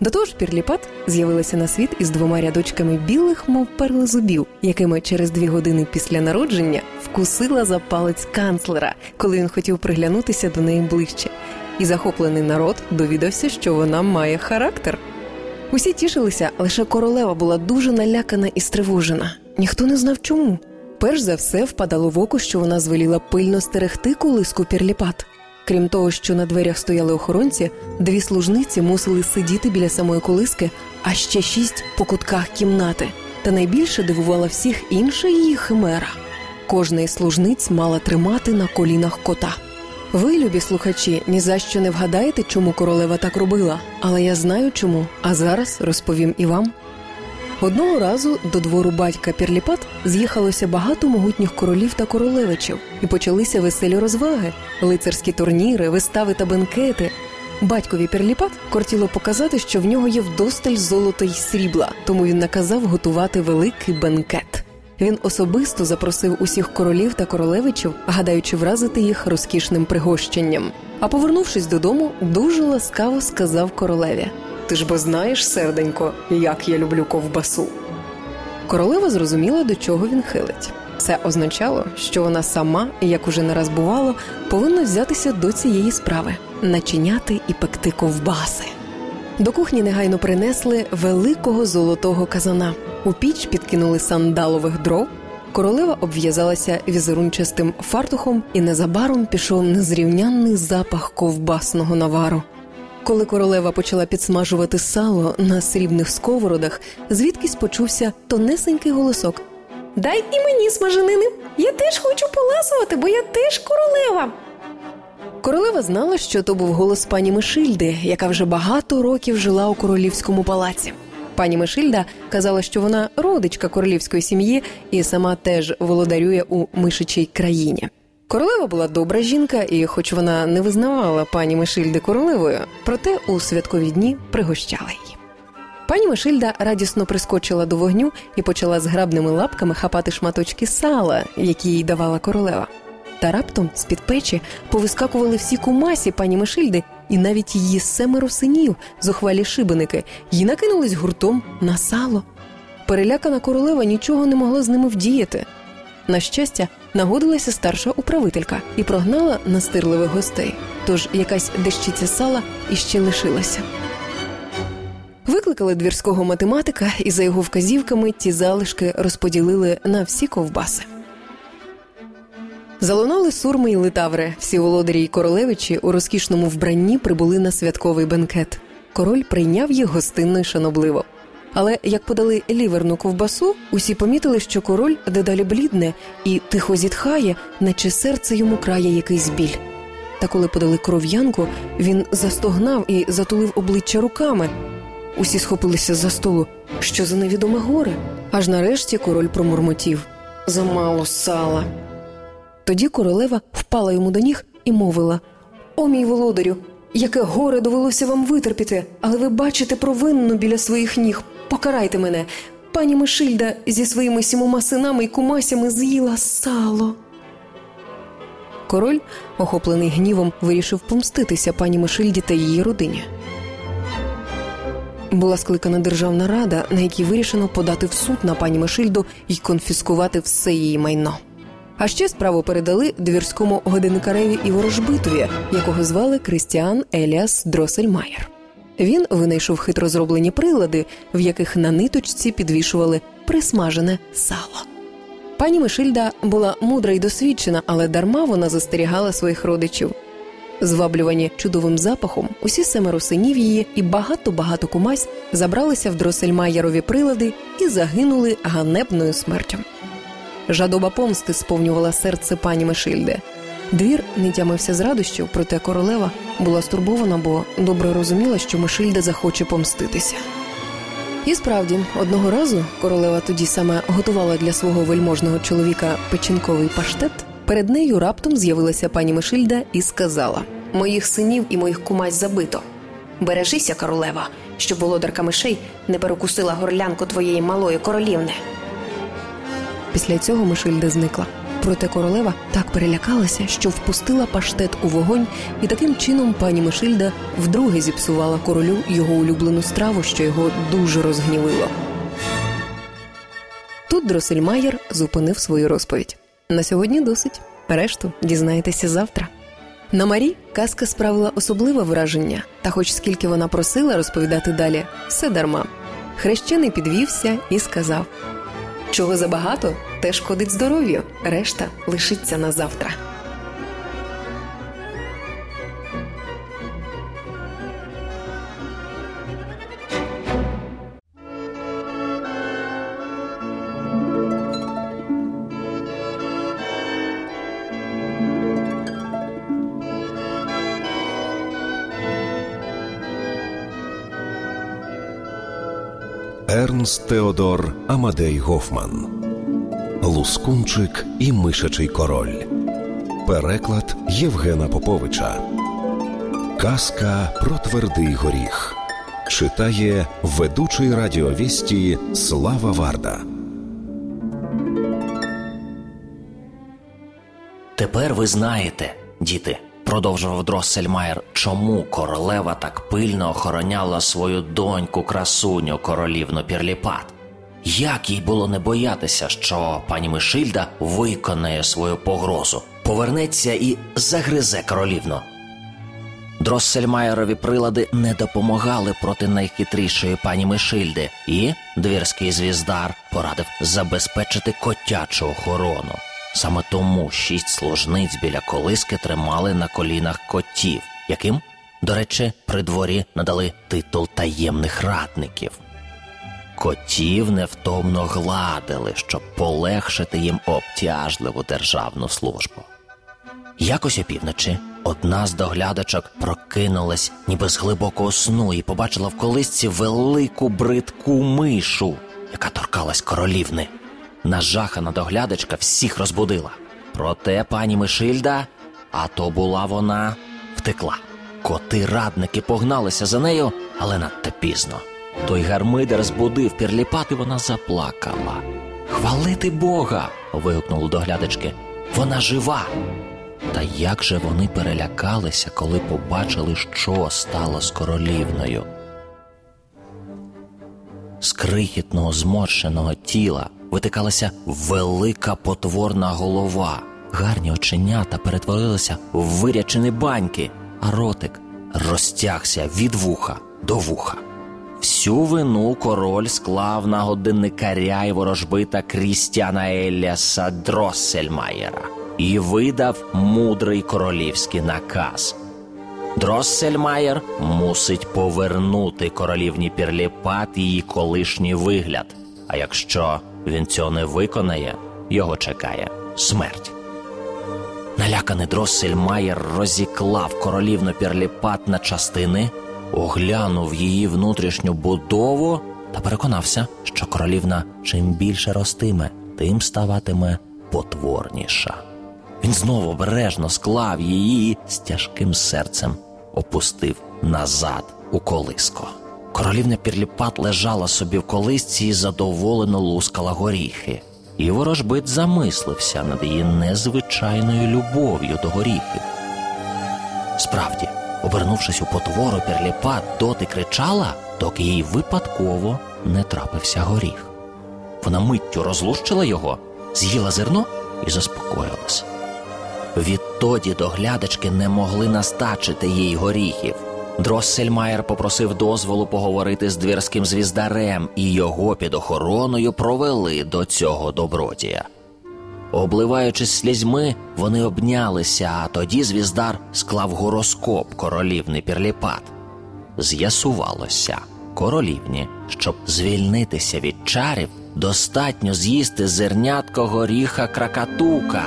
До того ж, пірліпат з'явилася на світ із двома рядочками білих, мов перли зубів, якими через дві години після народження вкусила за палець канцлера, коли він хотів приглянутися до неї ближче. І захоплений народ довідався, що вона має характер. Усі тішилися, лише королева була дуже налякана і стривожена. Ніхто не знав чому. Перш за все впадало в око, що вона звеліла пильно стерегти колиску пірліпат. Крім того, що на дверях стояли охоронці, дві служниці мусили сидіти біля самої колиски, а ще шість по кутках кімнати. Та найбільше дивувала всіх інша її химера. Кожна із служниць мала тримати на колінах кота. Ви, любі слухачі, ні за що не вгадаєте, чому королева так робила, але я знаю чому, а зараз розповім і вам. Одного разу до двору батька Пірліпат з'їхалося багато могутніх королів та королевичів, і почалися веселі розваги, лицарські турніри, вистави та бенкети. Батькові Перліпат кортіло показати, що в нього є вдосталь золота й срібла, тому він наказав готувати великий бенкет. Він особисто запросив усіх королів та королевичів, гадаючи вразити їх розкішним пригощенням. А повернувшись додому, дуже ласкаво сказав королеві: Ти ж бо знаєш, серденько, як я люблю ковбасу. Королева зрозуміла, до чого він хилить. Це означало, що вона сама, як уже не раз бувало, повинна взятися до цієї справи начиняти і пекти ковбаси. До кухні негайно принесли великого золотого казана. У піч підкинули сандалових дров. Королева обв'язалася візерунчастим фартухом, і незабаром пішов незрівнянний запах ковбасного навару. Коли королева почала підсмажувати сало на срібних сковородах, звідкись почувся тонесенький голосок. Дай і мені смаженини. Я теж хочу поласувати, бо я теж королева. Королева знала, що то був голос пані Мишильди, яка вже багато років жила у королівському палаці. Пані Мишильда казала, що вона родичка королівської сім'ї і сама теж володарює у мишичій країні. Королева була добра жінка, і, хоч вона не визнавала пані Мишильди королевою, проте у святкові дні пригощала її. Пані Мишильда радісно прискочила до вогню і почала зграбними лапками хапати шматочки сала, які їй давала королева. Та раптом з під печі повискакували всі кумасі пані Мишильди, і навіть її семеро синів, зухвалі шибеники, й накинулись гуртом на сало. Перелякана королева нічого не могла з ними вдіяти. На щастя, нагодилася старша управителька і прогнала настирливих гостей. Тож якась дещиця сала іще лишилася. Викликали двірського математика, і за його вказівками ті залишки розподілили на всі ковбаси. Залунали сурми й литаври. Всі володарі й королевичі у розкішному вбранні прибули на святковий бенкет. Король прийняв їх гостинно й шанобливо. Але як подали ліверну ковбасу, усі помітили, що король дедалі блідне і тихо зітхає, наче серце йому крає якийсь біль. Та коли подали кров'янку, він застогнав і затулив обличчя руками. Усі схопилися за столу. Що за невідоме горе? Аж нарешті король промурмотів замало сала. Тоді королева впала йому до ніг і мовила: О, мій володарю, яке горе довелося вам витерпіти, але ви бачите провинну біля своїх ніг. Покарайте мене. Пані Мишильда зі своїми сімома синами і кумасями з'їла сало. Король, охоплений гнівом, вирішив помститися пані Мишильді та її родині. Була скликана державна рада, на якій вирішено подати в суд на пані Мишильду і конфіскувати все її майно. А ще справу передали двірському годинникареві і ворожбитові, якого звали Кристіан Еліас Дросельмаєр. Він винайшов хитро зроблені прилади, в яких на ниточці підвішували присмажене сало. Пані Мишильда була мудра й досвідчена, але дарма вона застерігала своїх родичів. Зваблювані чудовим запахом, усі семеро синів її і багато-багато кумась забралися в Дросельмаєрові прилади і загинули ганебною смертю. Жадоба помсти сповнювала серце пані Мишильди. Двір не тямився з радощів, проте королева була стурбована, бо добре розуміла, що Мишильда захоче помститися. І справді, одного разу королева тоді саме готувала для свого вельможного чоловіка печінковий паштет. Перед нею раптом з'явилася пані Мишильда і сказала: Моїх синів і моїх кумась забито. Бережися, королева, щоб володарка мишей не перекусила горлянку твоєї малої королівни. Після цього Мишильда зникла. Проте королева так перелякалася, що впустила паштет у вогонь, і таким чином пані Мишильда вдруге зіпсувала королю його улюблену страву, що його дуже розгнівило. Тут Дросельмаєр зупинив свою розповідь. На сьогодні досить. Решту дізнаєтеся завтра. На Марі казка справила особливе враження, та, хоч скільки вона просила розповідати далі, все дарма. Хрещений підвівся і сказав. Чого забагато, те шкодить здоров'ю, решта лишиться на завтра. Ернст Теодор Амадей Гофман Лускунчик і Мишачий король. Переклад Євгена Поповича Казка про твердий горіх читає ведучий радіовісті Слава Варда. Тепер ви знаєте, діти, продовжував Дроссельмайер, чому королева так пильно охороняла свою доньку красуню королівну Пірліпат. Як їй було не боятися, що пані Мишильда виконає свою погрозу, повернеться і загризе королівну. Дроссельмайерові прилади не допомагали проти найхитрішої пані Мишильди, і двірський звіздар порадив забезпечити котячу охорону. Саме тому шість служниць біля колиски тримали на колінах котів, яким, до речі, при дворі надали титул таємних радників. Котів невтомно гладили, щоб полегшити їм обтяжливу державну службу. Якось опівночі одна з доглядачок прокинулась, ніби з глибокого сну, і побачила в колисці велику бридку мишу, яка торкалась королівни. Нажахана доглядачка всіх розбудила. Проте пані Мишильда, а то була вона, втекла. Коти радники погналися за нею, але надто пізно. Той гармидер збудив пірліпат, і вона заплакала. Хвалити Бога. вигукнули доглядачки. Вона жива. Та як же вони перелякалися, коли побачили, що стало з королівною? З крихітного зморщеного тіла витикалася велика потворна голова, гарні оченята перетворилися в вирячені баньки, а ротик розтягся від вуха до вуха. Всю вину король склав на годинникаря і ворожбита Крістяна Еліаса Дроссельмаєра і видав мудрий королівський наказ. Дроссельмаєр мусить повернути королівні Пірліпат її колишній вигляд. А якщо він цього не виконає, його чекає смерть. Наляканий Дроссельмаєр розіклав королівну Пірліпат на частини, оглянув її внутрішню будову та переконався, що королівна чим більше ростиме, тим ставатиме потворніша. Він знову обережно склав її з тяжким серцем опустив назад у колиско. Королівна Пірліпат лежала собі в колисці і задоволено лускала горіхи, і ворожбит замислився над її незвичайною любов'ю до горіхів. Справді, обернувшись у потвору, Пірліпат доти кричала, доки їй випадково не трапився горіх. Вона миттю розлущила його, з'їла зерно і заспокоїлась. Відтоді доглядачки не могли настачити їй горіхів. Дроссельмаєр попросив дозволу поговорити з двірським звіздарем, і його під охороною провели до цього добродія. Обливаючись слізьми, вони обнялися, а тоді звіздар склав гороскоп королівни Пірліпат. З'ясувалося, королівні, щоб звільнитися від чарів, достатньо з'їсти зернятко горіха кракатука.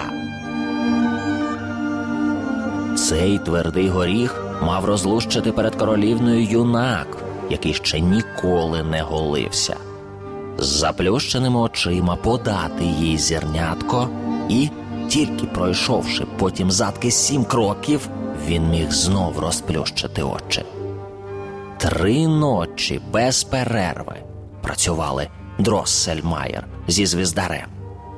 Цей твердий горіх мав розлущити перед королівною юнак, який ще ніколи не голився. З заплющеними очима подати їй зернятко, і, тільки пройшовши потім задки сім кроків, він міг знов розплющити очі. Три ночі без перерви працювали Дроссельмаєр зі звіздарем.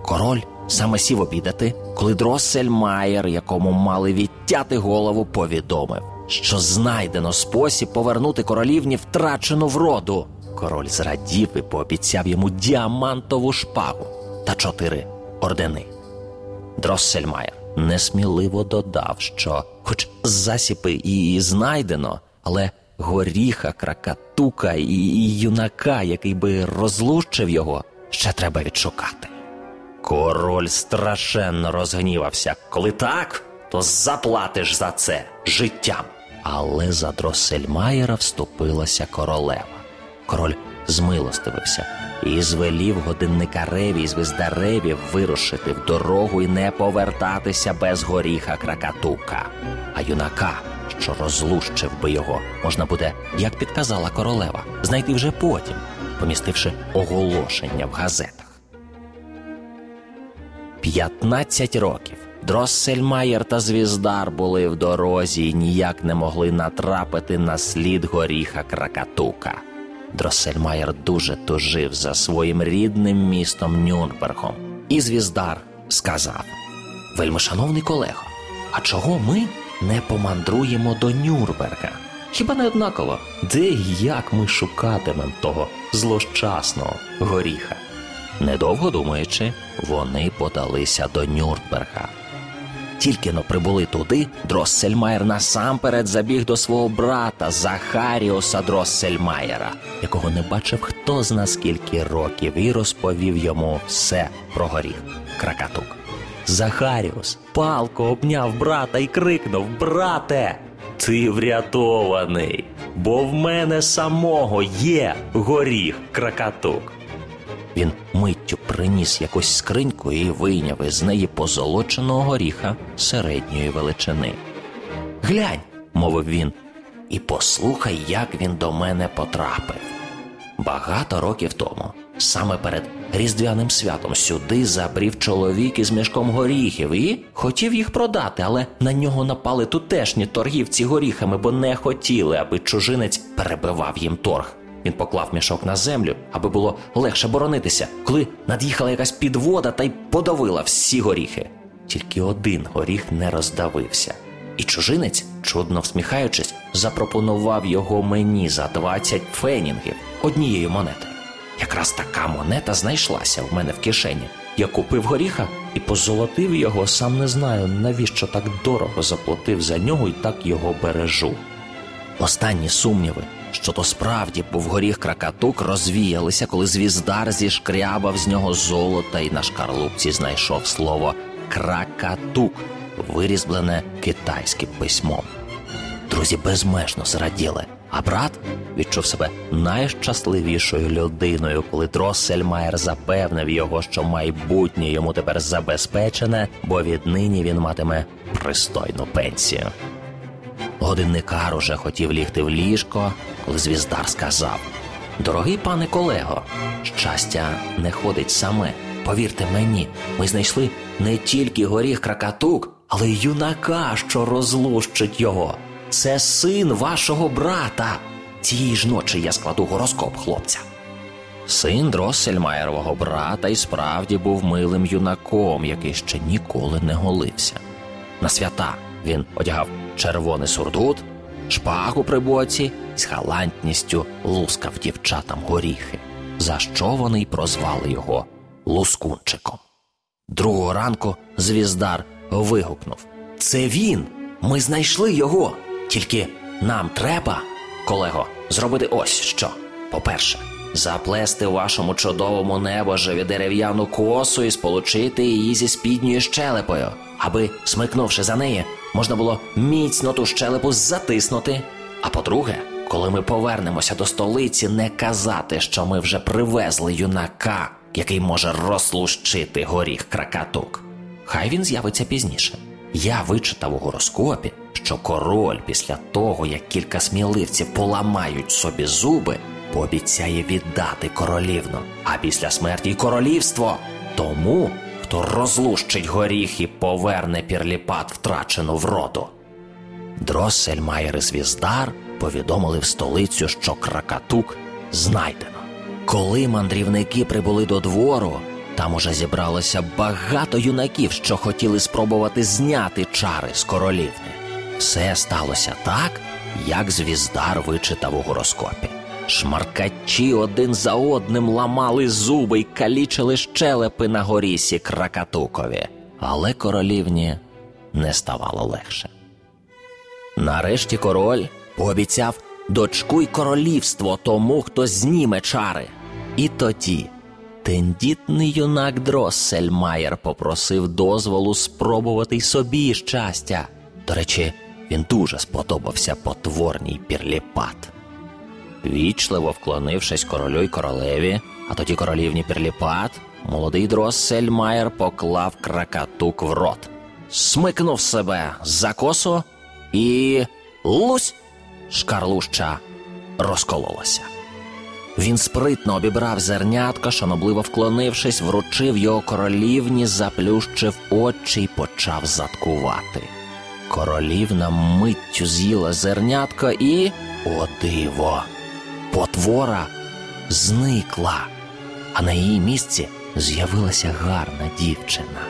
Король саме сів обідати, коли Дроссельмаєр, якому мали відтяти голову, повідомив, що знайдено спосіб повернути королівні втрачену вроду. Король зрадів і пообіцяв йому діамантову шпагу та чотири ордени. Дроссельмаєр несміливо додав, що, хоч засіпи і знайдено, але горіха, кракатука і юнака, який би розлучив його, ще треба відшукати. Король страшенно розгнівався. Коли так, то заплатиш за це життям. Але за Дроссельмаєра вступилася королева. Король змилостивився і звелів годинникареві і звіздареві вирушити в дорогу і не повертатися без горіха кракатука. А юнака, що розлущив би його, можна буде, як підказала королева, знайти вже потім, помістивши оголошення в газетах. 15 років Дроссельмаєр та Звіздар були в дорозі і ніяк не могли натрапити на слід горіха Кракатука. Дроссельмаєр дуже тужив за своїм рідним містом Нюрнбергом. І Звіздар сказав: Вельмишановний колего, а чого ми не помандруємо до Нюрнберга? Хіба не однаково, де і як ми шукатимемо того злощасного горіха? Недовго думаючи, вони подалися до Нюрнберга. Тільки но прибули туди, Дроссельмаєр насамперед забіг до свого брата Захаріуса Дроссельмаєра, якого не бачив хто зна скільки років, і розповів йому все про горіх Кракатук. Захаріус палко обняв брата і крикнув: Брате, ти врятований, бо в мене самого є горіх Кракатук. Він миттю приніс якусь скриньку і вийняв із неї позолоченого горіха середньої величини. Глянь, мовив він, і послухай, як він до мене потрапив. Багато років тому, саме перед різдвяним святом, сюди забрів чоловік із мішком горіхів і хотів їх продати, але на нього напали тутешні торгівці горіхами, бо не хотіли, аби чужинець перебивав їм торг. Він поклав мішок на землю, аби було легше боронитися, коли над'їхала якась підвода та й подавила всі горіхи. Тільки один горіх не роздавився. І чужинець, чудно всміхаючись, запропонував його мені за 20 фенінгів однією монетою. Якраз така монета знайшлася в мене в кишені. Я купив горіха і позолотив його, сам не знаю, навіщо так дорого заплатив за нього і так його бережу. Останні сумніви, що то справді був горіх кракатук, розвіялися, коли звіздар зішкрябав з нього золота і на шкарлупці знайшов слово кракатук, вирізблене китайським письмом. Друзі безмежно зраділи, а брат відчув себе найщасливішою людиною, коли Дроссельмаєр запевнив його, що майбутнє йому тепер забезпечене, бо віднині він матиме пристойну пенсію. Годинникар уже хотів лігти в ліжко, коли звіздар сказав: Дорогий пане колего, щастя не ходить саме. Повірте мені, ми знайшли не тільки горіх кракатук, але й юнака, що розлущить його. Це син вашого брата. Тієї ж ночі я складу гороскоп хлопця. Син Дроссельмаєрового брата і справді був милим юнаком, який ще ніколи не голився. На свята він одягав червоний сурдут, шпагу при боці з галантністю лускав дівчатам горіхи, за що вони й прозвали його Лускунчиком. Другого ранку звіздар вигукнув: Це він! Ми знайшли його! Тільки нам треба, колего, зробити ось що. По-перше, заплести вашому чудовому небожеві дерев'яну косу і сполучити її зі спідньою щелепою, аби, смикнувши за неї, можна було міцно ту щелепу затиснути. А по-друге, коли ми повернемося до столиці, не казати, що ми вже привезли юнака, який може розлущити горіх кракатук. Хай він з'явиться пізніше. Я вичитав у гороскопі, що король після того, як кілька сміливців поламають собі зуби, пообіцяє віддати королівну, а після смерті королівство тому, хто розлущить горіх і поверне пірліпат втрачену вроду. Дроссельмаєр і Звіздар повідомили в столицю, що кракатук знайдено. Коли мандрівники прибули до двору, там уже зібралося багато юнаків, що хотіли спробувати зняти чари з королівни. Все сталося так, як звіздар вичитав у гороскопі. Шмаркачі один за одним ламали зуби й калічили щелепи на горісі кракатукові, але королівні не ставало легше. Нарешті король пообіцяв дочку й королівство тому, хто зніме чари. І тоді тендітний юнак Дроссельмаєр попросив дозволу спробувати й собі щастя. До речі, він дуже сподобався потворній пірліпат. Вічливо вклонившись королю й королеві, а тоді королівні пірліпат, молодий Дроссельмаєр поклав кракатук в рот, смикнув себе за косу і лусь шкарлуща розкололася. Він спритно обібрав зернятка, шанобливо вклонившись, вручив його королівні, заплющив очі й почав заткувати. Королівна миттю з'їла зернятка і. О, диво! Потвора зникла, а на її місці з'явилася гарна дівчина.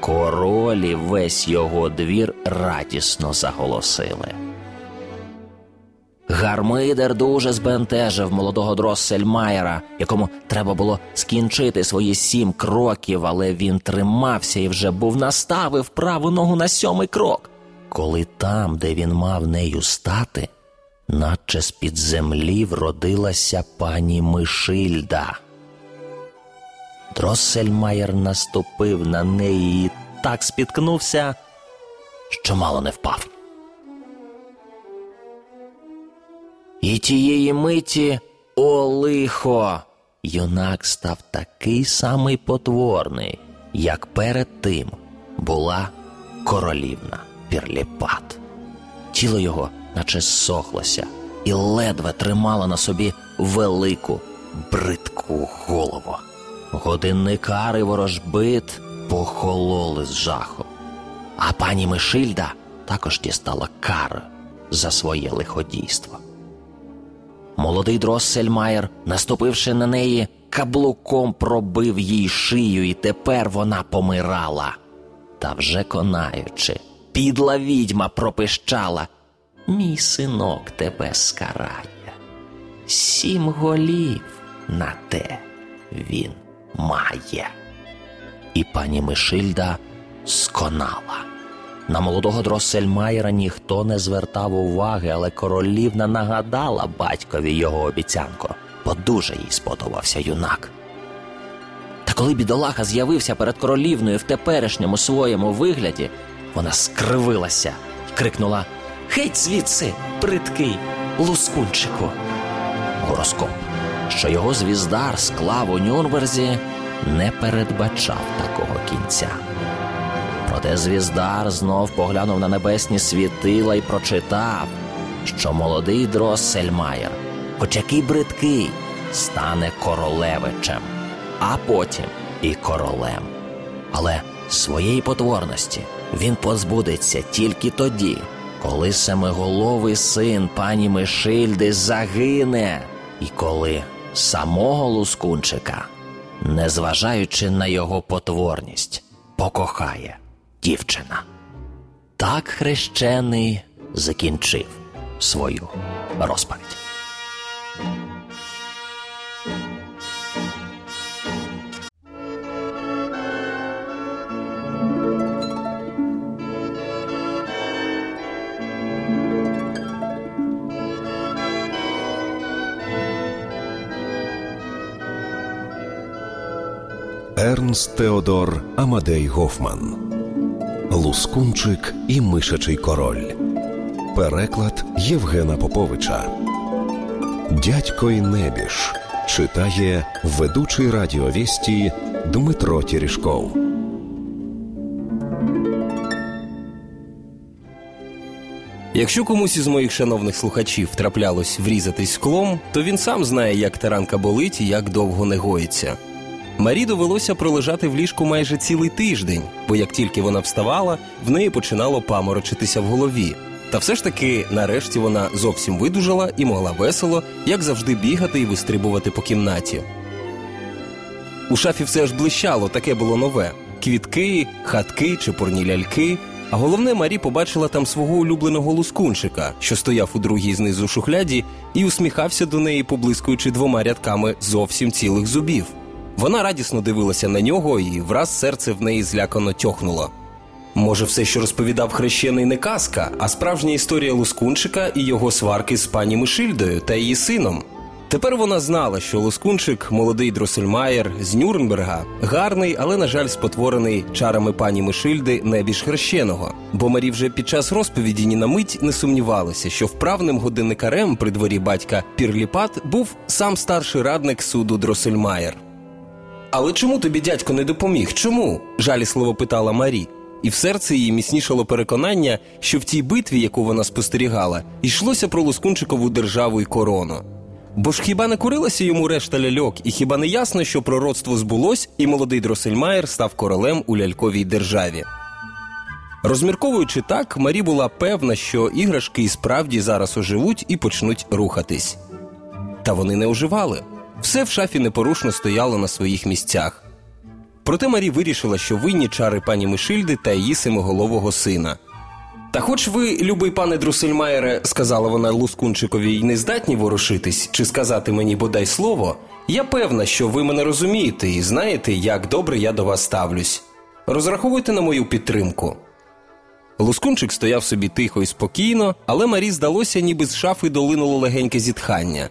Король і весь його двір радісно заголосили. Гармидер дуже збентежив молодого Дроссельмайера, якому треба було скінчити свої сім кроків, але він тримався і вже був наставив праву ногу на сьомий крок. Коли там, де він мав нею стати, наче з під землі вродилася пані Мишильда. Дроссельмайер наступив на неї і так спіткнувся, що мало не впав. І тієї миті, о лихо, юнак став такий самий потворний, як перед тим була королівна Пірліпат. Тіло його, наче зсохлося, і ледве тримало на собі велику бридку голову. Годинникари ворожбит похололи з жахом, а пані Мишильда також дістала кару за своє лиходійство. Молодий Дроссельмайер, наступивши на неї, каблуком пробив їй шию, і тепер вона помирала. Та вже конаючи, підла відьма пропищала. Мій синок тебе скарає. Сім голів на те він має. І пані Мишильда сконала. На молодого Дроссельмайера ніхто не звертав уваги, але королівна нагадала батькові його обіцянку, бо дуже їй сподобався юнак. Та коли бідолаха з'явився перед королівною в теперішньому своєму вигляді, вона скривилася і крикнула Геть звідси, бридкий, лускунчику. Гороскоп, що його звіздар склав у Нюрнберзі, не передбачав такого кінця. Проте звіздар знов поглянув на небесні світила і прочитав, що молодий Дроссельмайер, хоч який бридкий, стане королевичем, а потім і королем. Але своєї потворності він позбудеться тільки тоді, коли семиголовий син пані Мишильди загине, і коли самого лускунчика, незважаючи на його потворність, покохає дівчина. Так хрещений закінчив свою розповідь. Ернст Теодор Амадей Гофман Лускунчик і Мишачий король. Переклад Євгена Поповича. Дядько й Небіж читає ведучий радіовісті Дмитро Тірішков. Якщо комусь із моїх шановних слухачів траплялось врізатись склом, то він сам знає, як таранка болить і як довго не гоїться. Марі довелося пролежати в ліжку майже цілий тиждень, бо як тільки вона вставала, в неї починало паморочитися в голові. Та все ж таки, нарешті, вона зовсім видужала і могла весело, як завжди, бігати і вистрибувати по кімнаті. У шафі все ж блищало, таке було нове: квітки, хатки, чепурні ляльки. А головне, Марі побачила там свого улюбленого лускунчика, що стояв у другій знизу шухляді, і усміхався до неї, поблискуючи двома рядками зовсім цілих зубів. Вона радісно дивилася на нього, і враз серце в неї злякано тьохнуло. Може, все, що розповідав хрещений, не казка, а справжня історія Лускунчика і його сварки з пані Мишильдою та її сином. Тепер вона знала, що Лускунчик, молодий Дросельмаєр з Нюрнберга, гарний, але, на жаль, спотворений чарами пані Мишильди небіж хрещеного. Бо Марі вже під час розповіді ні на мить не сумнівалася, що вправним годинникарем при дворі батька Пірліпат був сам старший радник суду Дросельмаєр. Але чому тобі дядько не допоміг? Чому? жалісливо питала Марі. І в серці її міцнішало переконання, що в тій битві, яку вона спостерігала, йшлося про Лускунчикову державу і корону. Бо ж хіба не курилася йому решта ляльок, і хіба не ясно, що пророцтво збулось, і молодий Дросельмаєр став королем у ляльковій державі? Розмірковуючи так, Марі була певна, що іграшки і справді зараз оживуть і почнуть рухатись. Та вони не оживали. Все в шафі непорушно стояло на своїх місцях. Проте Марі вирішила, що винні чари пані Мишильди та її семиголового сина. Та хоч ви, любий пане Друсельмаєре, сказала вона Лускунчикові, й не здатні ворушитись чи сказати мені бодай слово, я певна, що ви мене розумієте і знаєте, як добре я до вас ставлюсь. Розраховуйте на мою підтримку. Лускунчик стояв собі тихо і спокійно, але Марі здалося, ніби з шафи долинуло легеньке зітхання.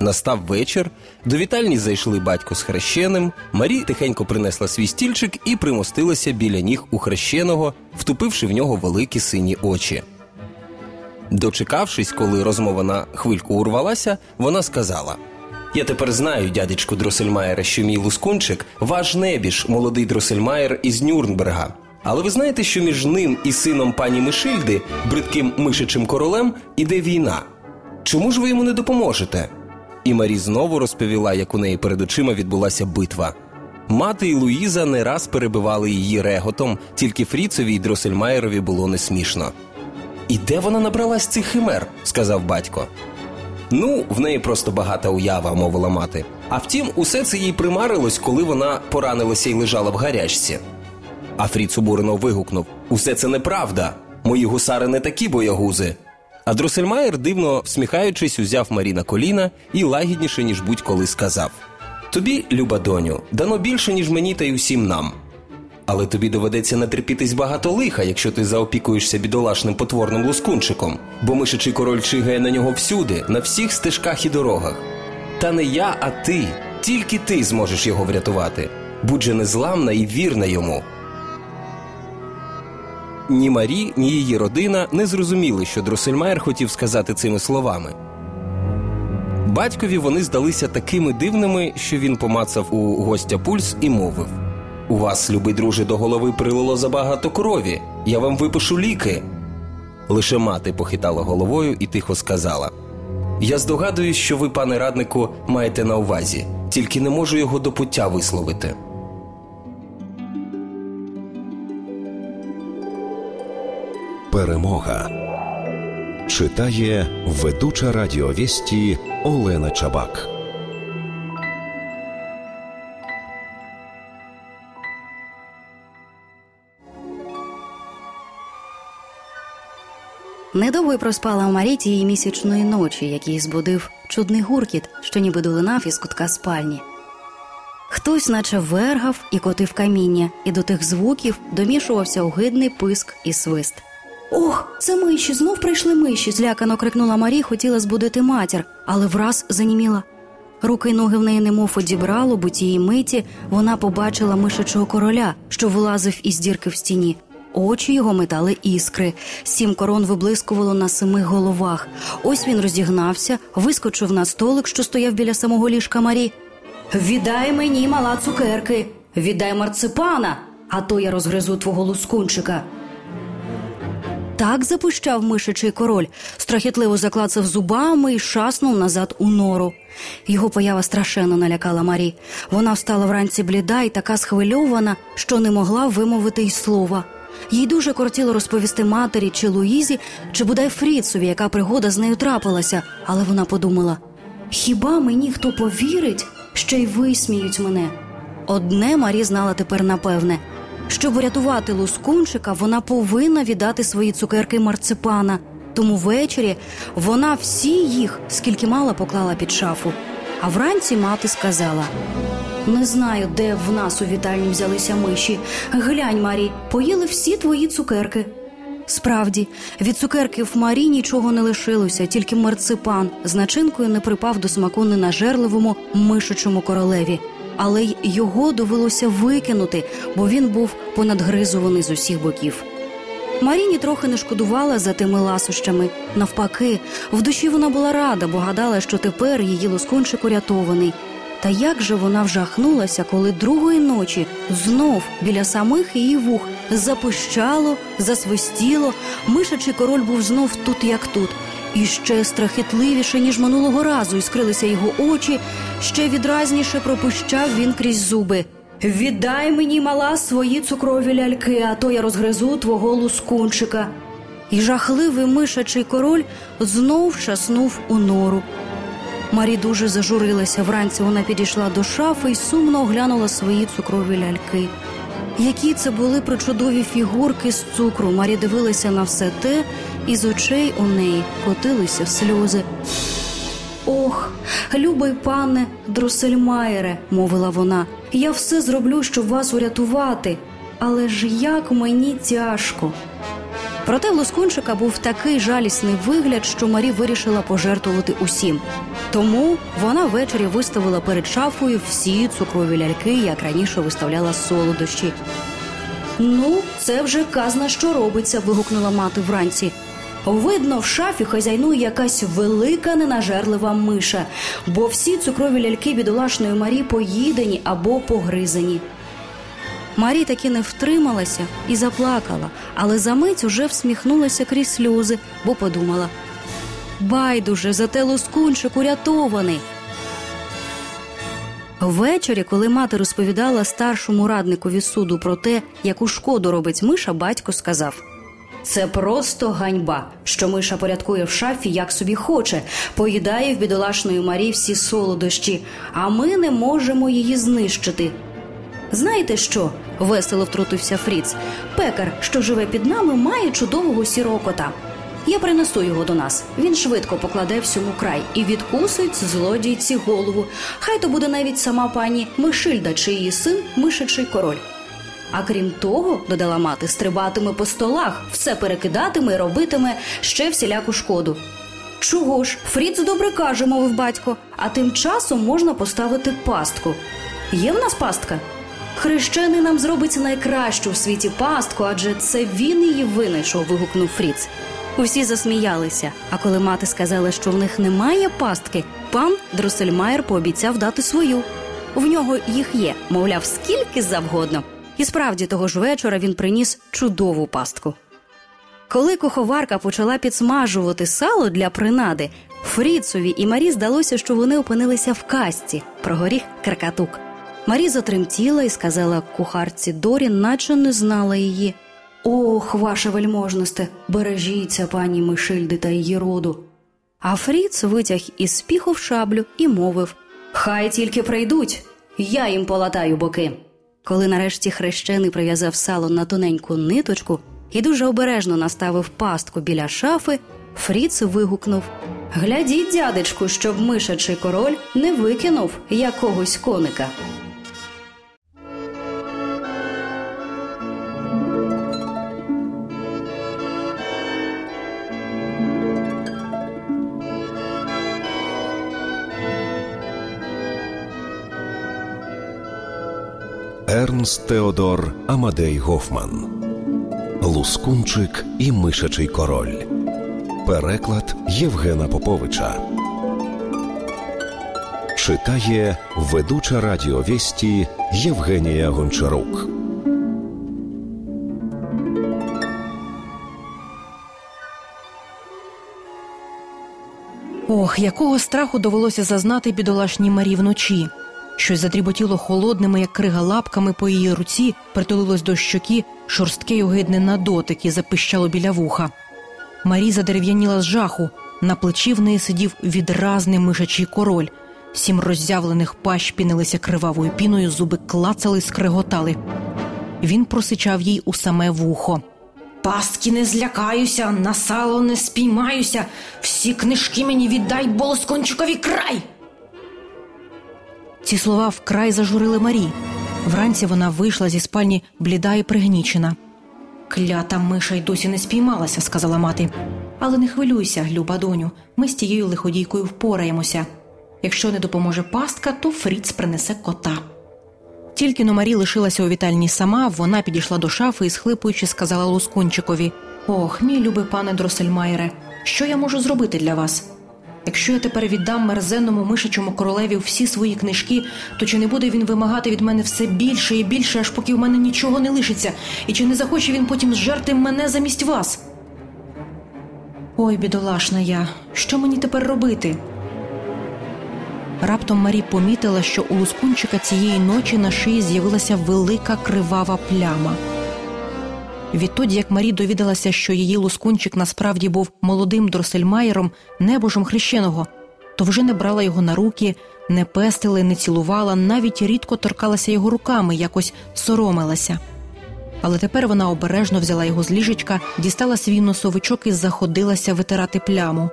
Настав вечір, до вітальні зайшли батько з хрещеним. Марі тихенько принесла свій стільчик і примостилася біля ніг у хрещеного, втупивши в нього великі сині очі. Дочекавшись, коли розмова на хвильку урвалася, вона сказала: Я тепер знаю, дядечку Дросельмаєра, що мій лускунчик ваш небіж, молодий Дросельмаєр із Нюрнберга. Але ви знаєте, що між ним і сином пані Мишильди, бридким мишичим королем, іде війна. Чому ж ви йому не допоможете? І Марі знову розповіла, як у неї перед очима відбулася битва. Мати і Луїза не раз перебивали її реготом, тільки Фріцові й Дросельмаєрові було не смішно. І де вона набралась цих химер? сказав батько. Ну, в неї просто багата уява, мовила мати. А втім, усе це їй примарилось, коли вона поранилася і лежала в гарячці. А Фріц обурено вигукнув: Усе це неправда. Мої гусари не такі боягузи. А Дросельмаєр, дивно всміхаючись, узяв Марі на коліна і лагідніше, ніж будь-коли сказав: Тобі, люба доню, дано більше, ніж мені та й усім нам. Але тобі доведеться натерпітись багато лиха, якщо ти заопікуєшся бідолашним потворним лускунчиком, бо мишичий король чигає на нього всюди, на всіх стежках і дорогах. Та не я, а ти, тільки ти зможеш його врятувати. Будь же незламна і вірна йому. Ні Марі, ні її родина не зрозуміли, що Дросельмаєр хотів сказати цими словами. Батькові вони здалися такими дивними, що він помацав у гостя пульс і мовив: У вас, любий друже, до голови прилило забагато крові. Я вам випишу ліки. Лише мати похитала головою і тихо сказала: Я здогадуюсь, що ви, пане раднику, маєте на увазі, тільки не можу його до пуття висловити. Перемога читає ведуча радіовісті Олена Чабак. Недовго проспала Марі тієї місячної ночі, який збудив чудний гуркіт, що ніби долинав із кутка спальні. Хтось, наче вергав і котив каміння, і до тих звуків домішувався огидний писк і свист. Ох, це миші, знов прийшли миші. злякано крикнула Марі, хотіла збудити матір, але враз заніміла. Руки й ноги в неї немов одібрало, бо тієї миті вона побачила мишачого короля, що вилазив із дірки в стіні. Очі його метали іскри, сім корон виблискувало на семи головах. Ось він розігнався, вискочив на столик, що стояв біля самого ліжка Марі. Віддай мені, мала цукерки, віддай марципана, а то я розгризу твого лускунчика. Так запущав мишачий король, страхітливо заклацав зубами і шаснув назад у нору. Його поява страшенно налякала Марі. Вона встала вранці бліда і така схвильована, що не могла вимовити й слова. Їй дуже кортіло розповісти матері чи Луїзі, чи бодай Фріцові, яка пригода з нею трапилася, але вона подумала: хіба мені хто повірить, ще й висміють мене? Одне Марі знала тепер напевне. Щоб врятувати лускунчика, вона повинна віддати свої цукерки марципана. Тому ввечері вона всі їх, скільки мала, поклала під шафу. А вранці мати сказала: Не знаю, де в нас у вітальні взялися миші. Глянь, Марі, поїли всі твої цукерки. Справді, від цукерки в Марі нічого не лишилося, тільки марципан з начинкою не припав до смаку ненажерливому мишачому королеві але й його довелося викинути, бо він був понадгризуваний з усіх боків. Маріні трохи не шкодувала за тими ласощами. Навпаки, в душі вона була рада, бо гадала, що тепер її лоскунчик урятований. Та як же вона вжахнулася, коли другої ночі знов біля самих її вух запищало, засвистіло, мишачий король був знов тут, як тут, І ще страхітливіше, ніж минулого разу, іскрилися його очі, ще відразніше пропущав він крізь зуби. Віддай мені, мала, свої цукрові ляльки, а то я розгризу твого лускунчика. І жахливий мишачий король знов шаснув у нору. Марі дуже зажурилася. Вранці вона підійшла до шафи і сумно оглянула свої цукрові ляльки. Які це були причудові фігурки з цукру. Марі дивилася на все те, і з очей у неї котилися сльози. Ох, любий пане Дросельмаєре, мовила вона, я все зроблю, щоб вас урятувати, але ж як мені тяжко. Проте в Лоскунчика був такий жалісний вигляд, що Марі вирішила пожертвувати усім. Тому вона ввечері виставила перед шафою всі цукрові ляльки, як раніше виставляла солодощі. Ну, це вже казна, що робиться. вигукнула мати вранці. Видно, в шафі хазяйнує якась велика ненажерлива миша, бо всі цукрові ляльки бідолашної Марі поїдені або погризані. Марі таки не втрималася і заплакала, але за мить уже всміхнулася крізь сльози, бо подумала байдуже, зате лоскунчик урятований. Ввечері, коли мати розповідала старшому радникові суду про те, яку шкоду робить миша, батько сказав це просто ганьба, що миша порядкує в шафі, як собі хоче, поїдає в бідолашної Марі всі солодощі, а ми не можемо її знищити. Знаєте що? весело втрутився Фріц. Пекар, що живе під нами, має чудового сірого кота. Я принесу його до нас. Він швидко покладе всьому край і відкусить злодійці голову. Хай то буде навіть сама пані Мишильда, чи її син мишачий король. А крім того, додала мати, стрибатиме по столах, все перекидатиме і робитиме ще всіляку шкоду. Чого ж, Фріц добре каже, мовив батько, а тим часом можна поставити пастку. Є в нас пастка? Хрещений нам зробить найкращу в світі пастку, адже це він її винайшов, вигукнув Фріц. Усі засміялися. А коли мати сказала, що в них немає пастки, пан Дросельмайер пообіцяв дати свою. В нього їх є, мовляв, скільки завгодно. І справді того ж вечора він приніс чудову пастку. Коли куховарка почала підсмажувати сало для принади, Фріцові і Марі здалося, що вони опинилися в касті про горіх Каркатук. Марі затремтіла і сказала кухарці Дорі, наче не знала її. Ох, ваше вельможносте, бережіться, пані Мишильди та її роду. А Фріц витяг із спіху в шаблю і мовив Хай тільки прийдуть, я їм полатаю боки. Коли нарешті хрещений прив'язав сало на тоненьку ниточку і дуже обережно наставив пастку біля шафи, Фріц вигукнув Глядіть, дядечку, щоб мишачий король не викинув якогось коника. Ернст Теодор Амадей Гофман Лускунчик і Мишачий король. Переклад Євгена Поповича. Читає ведуча радіовісті Євгенія Гончарук. Ох, якого страху довелося зазнати бідолашній Марі вночі. Щось задріботіло холодними, як крига лапками по її руці, притулилось до щоки, шорстке й огидне на дотик і запищало біля вуха. Марі задерев'яніла з жаху, на плечі в неї сидів відразний мишачий король. Сім роззявлених пащ пінилися кривавою піною, зуби клацали, скриготали. Він просичав їй у саме вухо. Пастки не злякаюся, на сало не спіймаюся. Всі книжки мені віддай, болоскончикові край. Ці слова вкрай зажурили Марі. Вранці вона вийшла зі спальні бліда і пригнічена. Клята миша й досі не спіймалася, сказала мати. Але не хвилюйся, люба доню, ми з тією лиходійкою впораємося. Якщо не допоможе пастка, то Фріц принесе кота. Тільки но Марі лишилася у вітальні сама, вона підійшла до шафи і, схлипуючи, сказала Лускунчикові Ох, мій любий пане Дросельмайере, що я можу зробити для вас? Якщо я тепер віддам мерзенному мишачому королеві всі свої книжки, то чи не буде він вимагати від мене все більше і більше, аж поки в мене нічого не лишиться, і чи не захоче він потім зжерти мене замість вас? Ой, бідолашна я, що мені тепер робити? Раптом Марі помітила, що у лускунчика цієї ночі на шиї з'явилася велика кривава пляма. Відтоді, як Марі довідалася, що її лускунчик насправді був молодим дросельмаєром, небожем хрещеного, то вже не брала його на руки, не пестила, не цілувала, навіть рідко торкалася його руками, якось соромилася. Але тепер вона обережно взяла його з ліжечка, дістала свій носовичок і заходилася витирати пляму.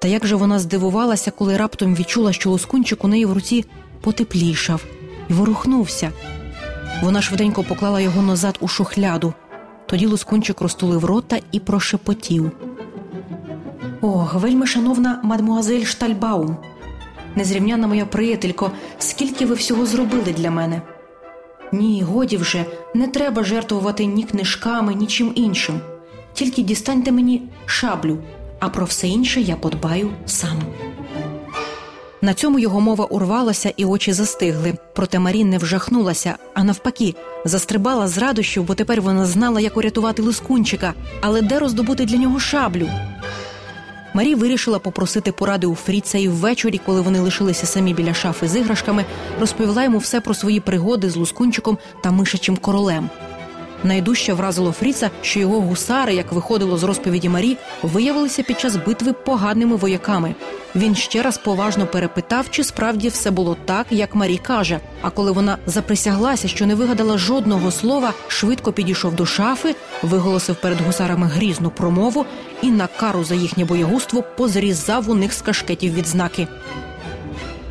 Та як же вона здивувалася, коли раптом відчула, що лоскунчик у неї в руці потеплішав і ворухнувся. Вона швиденько поклала його назад у шухляду. Тоді лоскунчик розтулив рота і прошепотів. Ох, вельми шановна мадмуазель Штальбаум, незрівняна моя приятелько, скільки ви всього зробили для мене. Ні, годі вже, не треба жертвувати ні книжками, ні чим іншим. Тільки дістаньте мені шаблю, а про все інше я подбаю сам. На цьому його мова урвалася, і очі застигли. Проте Марі не вжахнулася, а навпаки, застрибала з радощів, бо тепер вона знала, як урятувати лискунчика, але де роздобути для нього шаблю. Марі вирішила попросити поради у Фріца і ввечері, коли вони лишилися самі біля шафи з іграшками, розповіла йому все про свої пригоди з лускунчиком та мишачим королем. Найдужче вразило Фріца, що його гусари, як виходило з розповіді Марі, виявилися під час битви поганими вояками. Він ще раз поважно перепитав, чи справді все було так, як Марі каже. А коли вона заприсяглася, що не вигадала жодного слова, швидко підійшов до шафи, виголосив перед гусарами грізну промову і на кару за їхнє боягузтво позрізав у них з кашкетів відзнаки.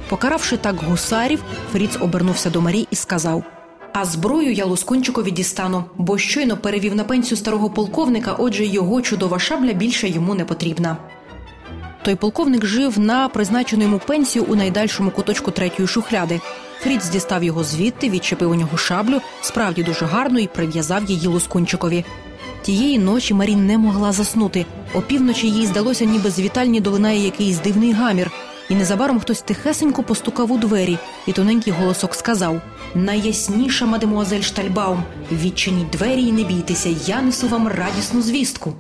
Покаравши так гусарів, Фріц обернувся до Марі і сказав. А зброю я Лускунчикові дістану, бо щойно перевів на пенсію старого полковника, отже, його чудова шабля більше йому не потрібна. Той полковник жив на призначену йому пенсію у найдальшому куточку третьої шухляди. Фріц дістав його звідти, відчепив у нього шаблю, справді дуже гарно, і прив'язав її Лускунчикові. Тієї ночі Марі не могла заснути. Опівночі їй здалося, ніби з вітальні долинає якийсь дивний гамір, і незабаром хтось тихесенько постукав у двері, і тоненький голосок сказав: Найясніша мадемуазель Штальбаум, відчиніть двері і не бійтеся, я несу вам радісну звістку.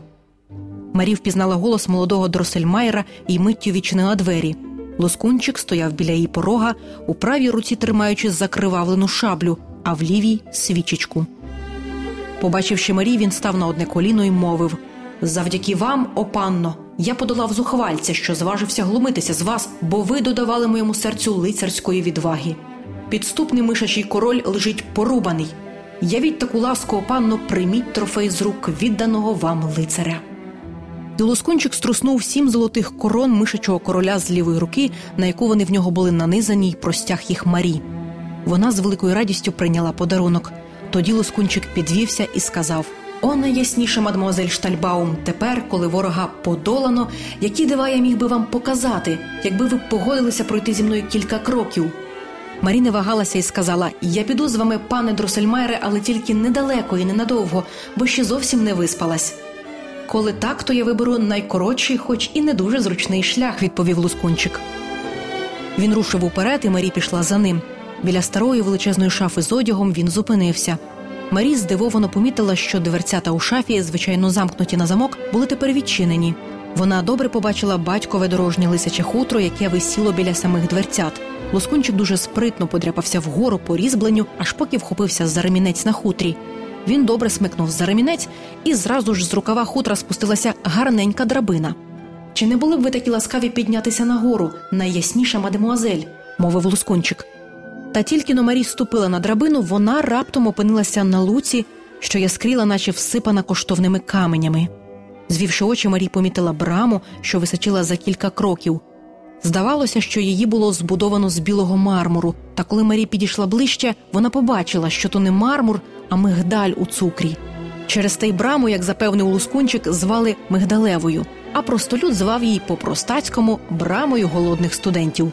Марі впізнала голос молодого Дросельмайера і миттю відчинила двері. Лоскунчик стояв біля її порога, у правій руці тримаючи закривавлену шаблю, а в лівій свічечку. Побачивши Марі, він став на одне коліно і мовив Завдяки вам, о панно, я подолав зухвальця, що зважився глумитися з вас, бо ви додавали моєму серцю лицарської відваги. Підступний мишачий король лежить порубаний. Явіть таку ласку, панно, прийміть трофей з рук відданого вам лицаря. Долоскунчик струснув сім золотих корон мишачого короля з лівої руки, на яку вони в нього були нанизані й простяг їх Марі. Вона з великою радістю прийняла подарунок. Тоді Лоскунчик підвівся і сказав: О, найясніша мадмозель Штальбаум, тепер, коли ворога подолано, які дива я міг би вам показати, якби ви погодилися пройти зі мною кілька кроків. Марі не вагалася і сказала: Я піду з вами, пане Дросельмайре, але тільки недалеко і ненадовго, бо ще зовсім не виспалась. Коли так, то я виберу найкоротший, хоч і не дуже зручний шлях, відповів Лускунчик. Він рушив уперед, і Марі пішла за ним. Біля старої величезної шафи з одягом він зупинився. Марі здивовано помітила, що дверцята у шафі, звичайно замкнуті на замок, були тепер відчинені. Вона добре побачила батькове дорожнє лисяче хутро, яке висіло біля самих дверцят. Лоскунчик дуже спритно подряпався вгору по різьбленню, аж поки вхопився за ремінець на хутрі. Він добре смикнув за ремінець, і зразу ж з рукава хутра спустилася гарненька драбина. Чи не були б ви такі ласкаві піднятися нагору, найясніша мадемуазель, мовив Лускунчик. Та тільки но Марі ступила на драбину, вона раптом опинилася на луці, що яскріла, наче всипана коштовними каменями. Звівши очі, Марі помітила браму, що височила за кілька кроків. Здавалося, що її було збудовано з білого мармуру, та коли Марі підійшла ближче, вона побачила, що то не мармур, а мигдаль у цукрі. Через те й браму, як запевнив Лускунчик, звали Мигдалевою, а простолюд звав її по простацькому брамою голодних студентів.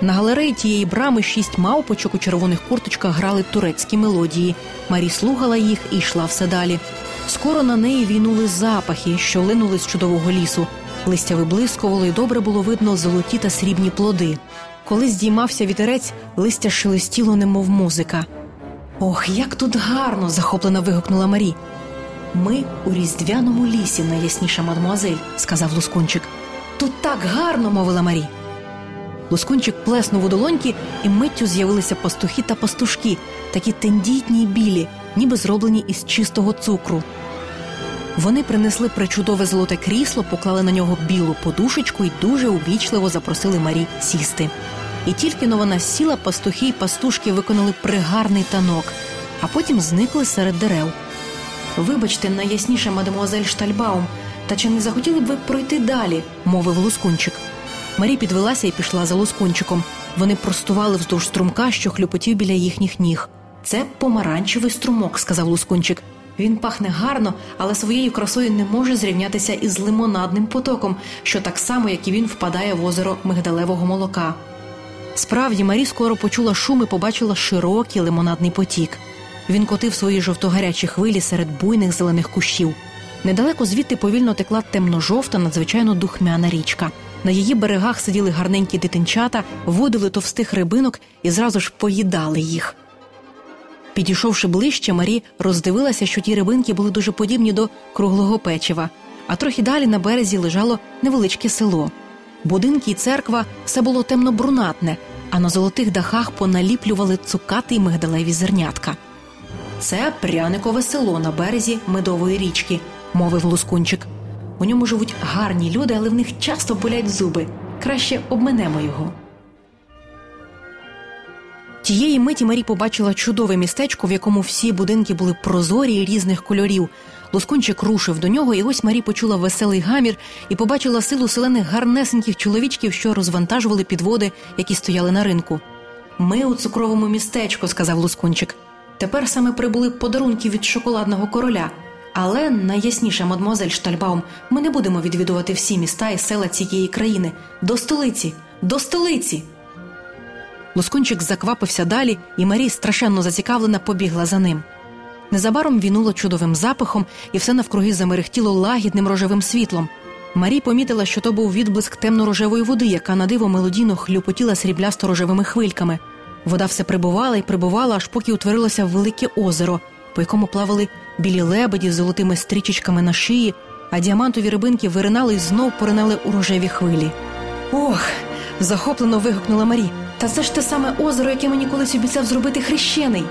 На галереї тієї брами шість мавпочок у червоних курточках грали турецькі мелодії. Марі слухала їх і йшла все далі. Скоро на неї війнули запахи, що линули з чудового лісу. Листя виблискувало, і добре було видно золоті та срібні плоди. Коли здіймався вітерець, листя шелестіло, немов музика. Ох, як тут гарно! захоплено вигукнула Марі. Ми у різдвяному лісі, найясніша мадмуазель, сказав Лускунчик. Тут так гарно, мовила Марі. Лускунчик плеснув у долоньки, і миттю з'явилися пастухи та пастушки, такі тендітні й білі, ніби зроблені із чистого цукру. Вони принесли причудове золоте крісло, поклали на нього білу подушечку і дуже увічливо запросили Марі сісти. І тільки но вона сіла, пастухи й пастушки виконали пригарний танок, а потім зникли серед дерев. Вибачте, найясніше, мадемуазель Штальбаум, та чи не захотіли б ви пройти далі? мовив лускунчик. Марі підвелася і пішла за лускунчиком. Вони простували вздовж струмка, що хлюпотів біля їхніх ніг. Це помаранчевий струмок, сказав лускунчик. Він пахне гарно, але своєю красою не може зрівнятися із лимонадним потоком, що так само, як і він впадає в озеро мигдалевого молока. Справді, Марі скоро почула шум і побачила широкий лимонадний потік. Він котив свої жовтогарячі хвилі серед буйних зелених кущів. Недалеко звідти повільно текла темно-жовта, надзвичайно духмяна річка. На її берегах сиділи гарненькі дитинчата, водили товстих рибинок і зразу ж поїдали їх. Підійшовши ближче, Марі роздивилася, що ті рибинки були дуже подібні до круглого печива, а трохи далі на березі лежало невеличке село. Будинки й церква все було темно-брунатне, а на золотих дахах поналіплювали цукати й мигдалеві зернятка. Це пряникове село на березі медової річки, мовив лускунчик. У ньому живуть гарні люди, але в них часто болять зуби. Краще обминемо його. Тієї миті Марі побачила чудове містечко, в якому всі будинки були прозорі і різних кольорів. Лускунчик рушив до нього, і ось Марі почула веселий гамір і побачила силу селених гарнесеньких чоловічків, що розвантажували підводи, які стояли на ринку. Ми у цукровому містечку, сказав Лускунчик. Тепер саме прибули подарунки від шоколадного короля. Але найясніше, мадмуазель Штальбаум, ми не будемо відвідувати всі міста і села цієї країни. До столиці, до столиці. Лускунчик заквапився далі, і Марі, страшенно зацікавлена, побігла за ним. Незабаром вінуло чудовим запахом, і все навкруги замерехтіло лагідним рожевим світлом. Марі помітила, що то був відблиск темно-рожевої води, яка на диво мелодійно хлюпотіла сріблясто рожевими хвильками. Вода все прибувала і прибувала, аж поки утворилося велике озеро, по якому плавали білі лебеді з золотими стрічечками на шиї, а діамантові рибинки виринали і знов поринали у рожеві хвилі. Ох! захоплено вигукнула Марі. Та це ж те саме озеро, яке мені колись обіцяв зробити хрещений.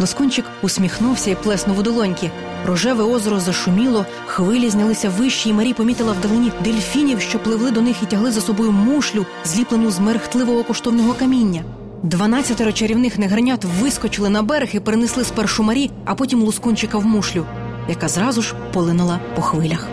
Лоскунчик усміхнувся і плеснув у долоньки. Рожеве озеро зашуміло, хвилі знялися вищі, і Марі помітила вдалині дельфінів, що пливли до них і тягли за собою мушлю, зліплену з мерехтливого коштовного каміння. Дванадцятеро чарівних негренят вискочили на берег і перенесли спершу Марі, а потім лускунчика в мушлю, яка зразу ж полинула по хвилях.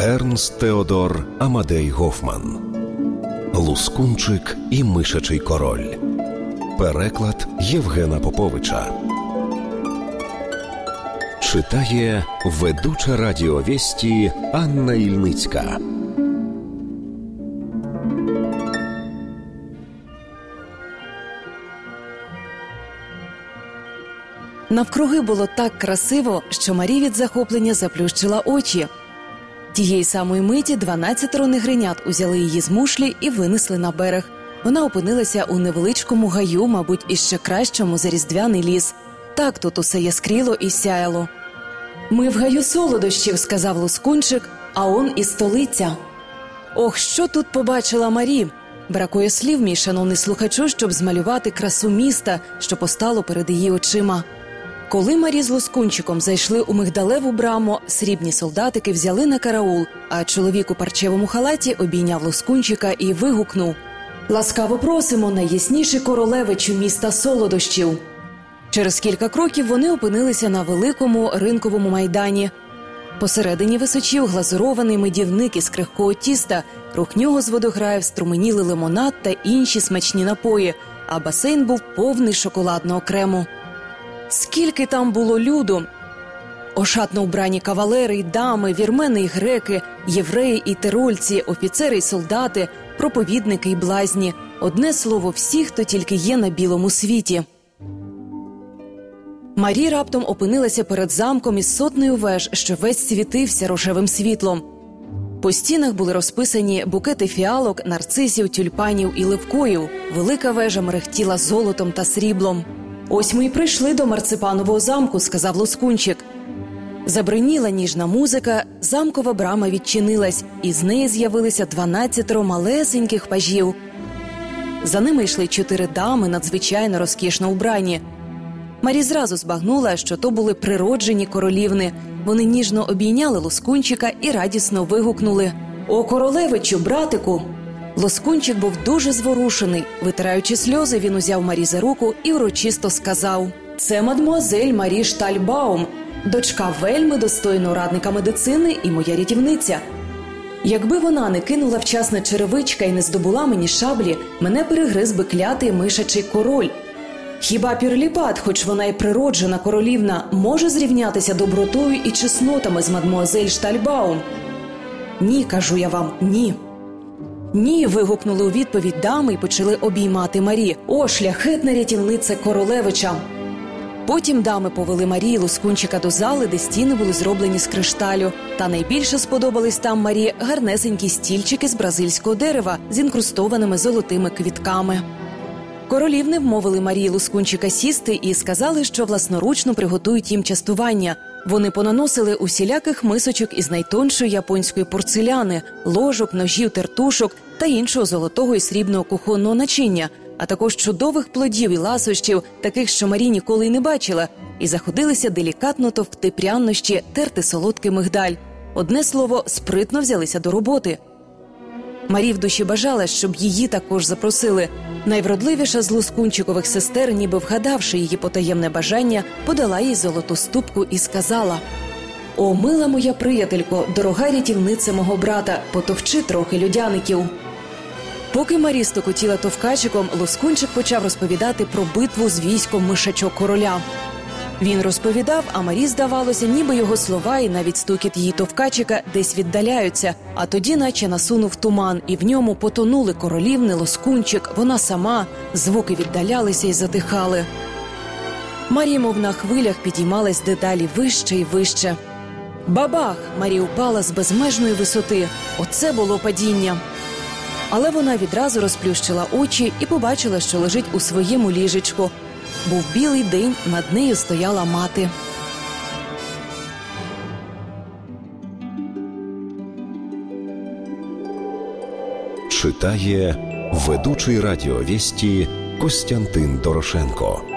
Ернст Теодор Амадей Гофман Лускунчик і Мишачий король. Переклад Євгена Поповича. Читає ведуча радіовісті Анна Ільницька. Навкруги було так красиво, що Марі від захоплення заплющила очі. Тієї самої миті дванадцятеро негринят узяли її з мушлі і винесли на берег. Вона опинилася у невеличкому гаю, мабуть, іще кращому за різдвяний ліс. Так тут усе яскріло і сяяло. Ми в гаю солодощів, сказав лускунчик, а он і столиця. Ох, що тут побачила Марі. Бракує слів, мій шановний слухачу, щоб змалювати красу міста, що постало перед її очима. Коли Марі з Лускунчиком зайшли у мигдалеву браму, срібні солдатики взяли на караул, а чоловік у парчевому халаті обійняв Лускунчика і вигукнув Ласкаво просимо, найясніші королевичу міста солодощів. Через кілька кроків вони опинилися на великому ринковому майдані. Посередині височів глазурований медівник із крихкого тіста, рух нього з водограїв струменіли лимонад та інші смачні напої, а басейн був повний шоколадного крему. Скільки там було люду. Ошатно вбрані кавалери й дами, вірмени й греки, євреї і тирольці, офіцери й солдати, проповідники й блазні одне слово, всі, хто тільки є на білому світі. Марі раптом опинилася перед замком із сотнею веж, що весь світився рожевим світлом. По стінах були розписані букети фіалок, нарцисів, тюльпанів і ливкоїв. Велика вежа мерехтіла золотом та сріблом. Ось ми й прийшли до марципанового замку, сказав Лоскунчик. Забриніла ніжна музика, замкова брама відчинилась, і з неї з'явилися дванадцятеро малесеньких пажів. За ними йшли чотири дами, надзвичайно розкішно убрані. Марі зразу збагнула, що то були природжені королівни. Вони ніжно обійняли лоскунчика і радісно вигукнули: О, королевичу, братику! Лускунчик був дуже зворушений. Витираючи сльози, він узяв Марі за руку і урочисто сказав: Це мадмуазель Марі Штальбаум, дочка вельми достойного радника медицини і моя рятівниця. Якби вона не кинула вчасне черевичка і не здобула мені шаблі, мене перегриз би клятий мишачий король. Хіба пірліпат, хоч вона й природжена королівна, може зрівнятися добротою і чеснотами з мадмуазель Штальбаум? Ні, кажу я вам, ні. Ні. вигукнули у відповідь дами і почали обіймати Марі. О, шляхетна рятівниця королевича. Потім дами повели Марії Лускунчика до зали, де стіни були зроблені з кришталю. Та найбільше сподобались там Марі гарнесенькі стільчики з бразильського дерева з інкрустованими золотими квітками. Королівни вмовили Марії Лускунчика сісти і сказали, що власноручно приготують їм частування. Вони понаносили усіляких мисочок із найтоншої японської порцеляни, ложок, ножів, тертушок та іншого золотого і срібного кухонного начиння, а також чудових плодів і ласощів, таких, що Марі ніколи й не бачила, і заходилися делікатно товкти прянощі, терти солодкий мигдаль. Одне слово, спритно взялися до роботи. Марі в душі бажала, щоб її також запросили. Найвродливіша з лускунчикових сестер, ніби вгадавши її потаємне бажання, подала їй золоту ступку і сказала: О, мила моя приятелько, дорога рятівниця мого брата, потовчи трохи людяників. Поки Марі стокотіла товкачиком, Лускунчик почав розповідати про битву з військом мишачок короля. Він розповідав, а Марі здавалося, ніби його слова і навіть стукіт її товкачика десь віддаляються, а тоді, наче насунув туман, і в ньому потонули королівни, лоскунчик, вона сама, звуки віддалялися і затихали. Марі, мов на хвилях, підіймалась дедалі вище і вище. Бабах! Марі упала з безмежної висоти. Оце було падіння. Але вона відразу розплющила очі і побачила, що лежить у своєму ліжечку. Був білий день, над нею стояла мати. Читає ведучий радіовісті Костянтин Дорошенко.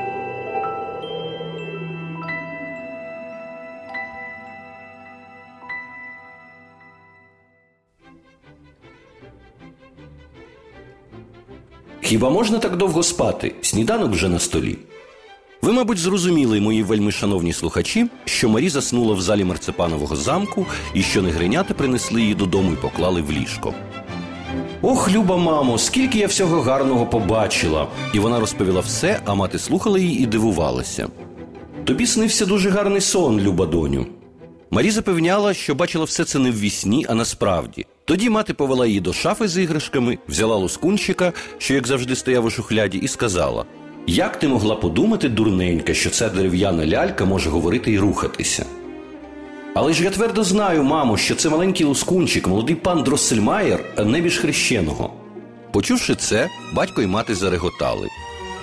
Хіба можна так довго спати? Сніданок вже на столі. Ви, мабуть, зрозуміли, мої вельми шановні слухачі, що Марі заснула в залі марципанового замку і що негринята принесли її додому і поклали в ліжко. Ох, люба мамо, скільки я всього гарного побачила! І вона розповіла все, а мати слухала її і дивувалася. Тобі снився дуже гарний сон, люба доню. Марі запевняла, що бачила все це не в вісні, а насправді. Тоді мати повела її до шафи з іграшками, взяла лоскунчика, що, як завжди, стояв у шухляді, і сказала: Як ти могла подумати, дурненька, що ця дерев'яна лялька може говорити і рухатися? Але ж я твердо знаю, мамо, що це маленький лоскунчик, молодий пан Дроссельмаєр, небіж хрещеного. Почувши це, батько і мати зареготали.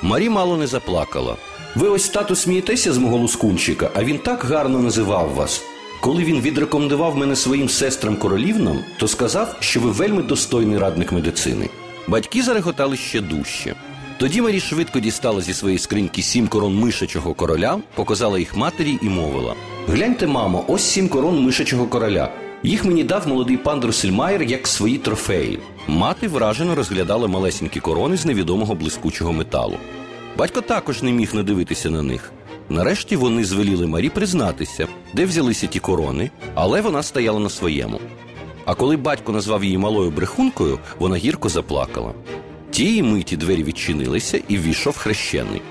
Марі мало не заплакала. Ви ось тату смієтеся з мого лоскунчика, а він так гарно називав вас. Коли він відрекомендував мене своїм сестрам королівнам, то сказав, що ви вельми достойний радник медицини. Батьки зареготали ще дужче. Тоді Марі швидко дістала зі своєї скриньки сім корон мишачого короля, показала їх матері і мовила: Гляньте, мамо, ось сім корон мишачого короля. Їх мені дав молодий пан Друсельмайер як свої трофеї. Мати вражено розглядала малесенькі корони з невідомого блискучого металу. Батько також не міг надивитися на них. Нарешті вони звеліли Марі признатися, де взялися ті корони, але вона стояла на своєму. А коли батько назвав її малою брехункою, вона гірко заплакала. Тієї миті двері відчинилися і ввійшов хрещений.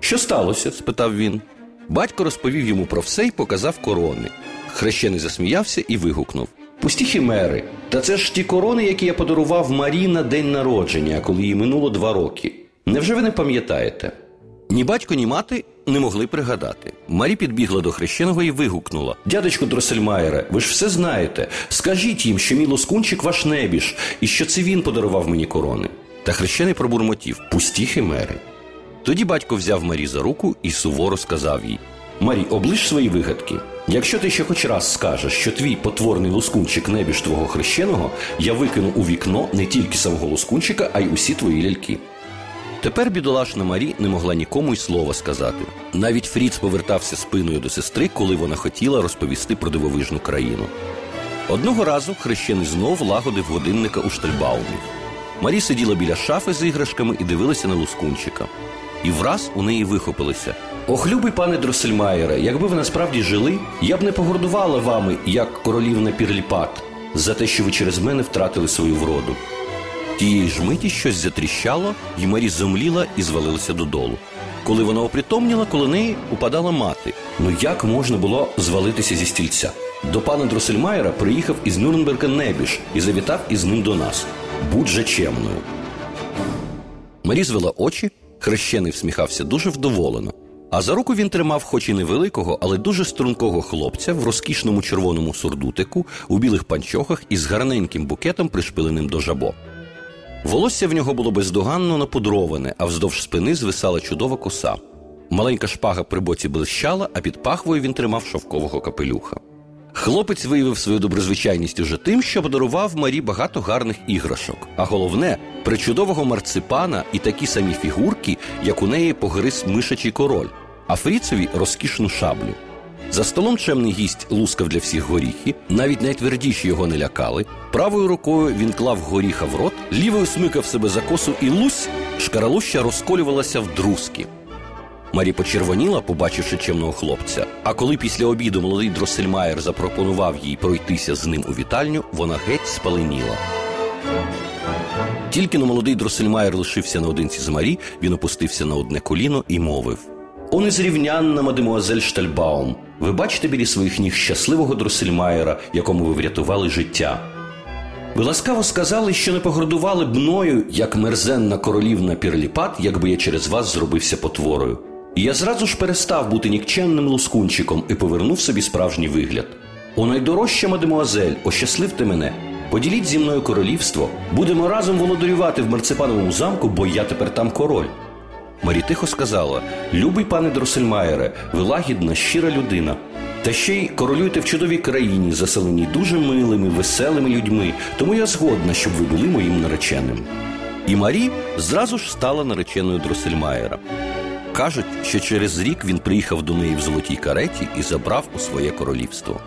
Що сталося? спитав він. Батько розповів йому про все і показав корони. Хрещений засміявся і вигукнув: Пусті хімери, та це ж ті корони, які я подарував Марі на день народження, коли їй минуло два роки. Невже ви не пам'ятаєте? Ні батько, ні мати не могли пригадати. Марі підбігла до хрещеного і вигукнула: Дядечко Дросельмаєре, ви ж все знаєте. Скажіть їм, що мій лоскунчик ваш небіж, і що це він подарував мені корони. Та хрещений пробурмотів пусті химери. Тоді батько взяв Марі за руку і суворо сказав їй: Марі, облиш свої вигадки. Якщо ти ще хоч раз скажеш, що твій потворний лоскунчик небіж твого хрещеного, я викину у вікно не тільки самого лоскунчика, а й усі твої ляльки. Тепер бідолашна Марі не могла нікому й слова сказати. Навіть Фріц повертався спиною до сестри, коли вона хотіла розповісти про дивовижну країну. Одного разу хрещений знов лагодив годинника у штальбаумі. Марі сиділа біля шафи з іграшками і дивилася на лускунчика. І враз у неї вихопилося. Ох, любий пане Дроссельмаєре, якби ви насправді жили, я б не погордувала вами, як королівна Пірліпат, за те, що ви через мене втратили свою вроду. Тієї ж миті щось затріщало, і Марі зомліла і звалилася додолу. Коли вона опритомніла, коло неї упадала мати. Ну як можна було звалитися зі стільця? До пана Дроссельмаєра приїхав із Нюрнберга Небіш і завітав із ним до нас. Будь же чемною. Марі звела очі, хрещений всміхався дуже вдоволено. А за руку він тримав, хоч і невеликого, але дуже стрункого хлопця в розкішному червоному сурдутику, у білих панчохах із гарненьким букетом, пришпиленим до жабо. Волосся в нього було бездоганно напудроване, а вздовж спини звисала чудова коса. Маленька шпага при боці блищала, а під пахвою він тримав шовкового капелюха. Хлопець виявив свою доброзвичайність уже тим, що подарував Марі багато гарних іграшок, а головне причудового марципана і такі самі фігурки, як у неї погриз мишачий король, а Фріцеві розкішну шаблю. За столом чемний гість лускав для всіх горіхи, навіть найтвердіші його не лякали. Правою рукою він клав горіха в рот, лівою смикав себе за косу і лусь, шкаралуща розколювалася в друзки. Марі почервоніла, побачивши чемного хлопця. А коли після обіду молодий Дроссельмаєр запропонував їй пройтися з ним у вітальню, вона геть спаленіла. Тільки но молодий Дроссельмаєр лишився наодинці з Марі, він опустився на одне коліно і мовив: О, незрівнянна мадемуазель Штальбаум, ви бачите біля своїх ніг щасливого Дроссельмаєра, якому ви врятували життя. Ви ласкаво сказали, що не погордували б мною, як мерзенна королівна Пірліпат, якби я через вас зробився потворою. І я зразу ж перестав бути нікчемним лускунчиком і повернув собі справжній вигляд. О найдорожча мадемуазель, ощасливте мене, поділіть зі мною королівство, будемо разом володарювати в марципановому замку, бо я тепер там король. Марі тихо сказала: Любий пане Дроссельмаєре, ви лагідна, щира людина. Та ще й королюєте в чудовій країні, заселеній дуже милими, веселими людьми, тому я згодна, щоб ви були моїм нареченим. І Марі зразу ж стала нареченою Дроссельмаєра. Кажуть, що через рік він приїхав до неї в золотій кареті і забрав у своє королівство.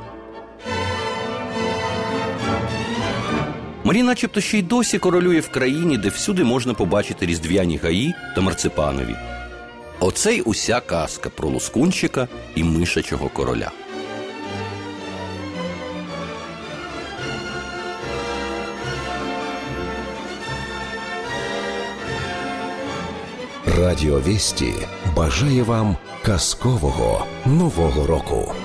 Марі, начебто, ще й досі королює в країні, де всюди можна побачити різдвяні гаї та марципанові. Оце й уся казка про лускунчика і мишачого короля. Радіо Вісті бажає вам казкового нового року.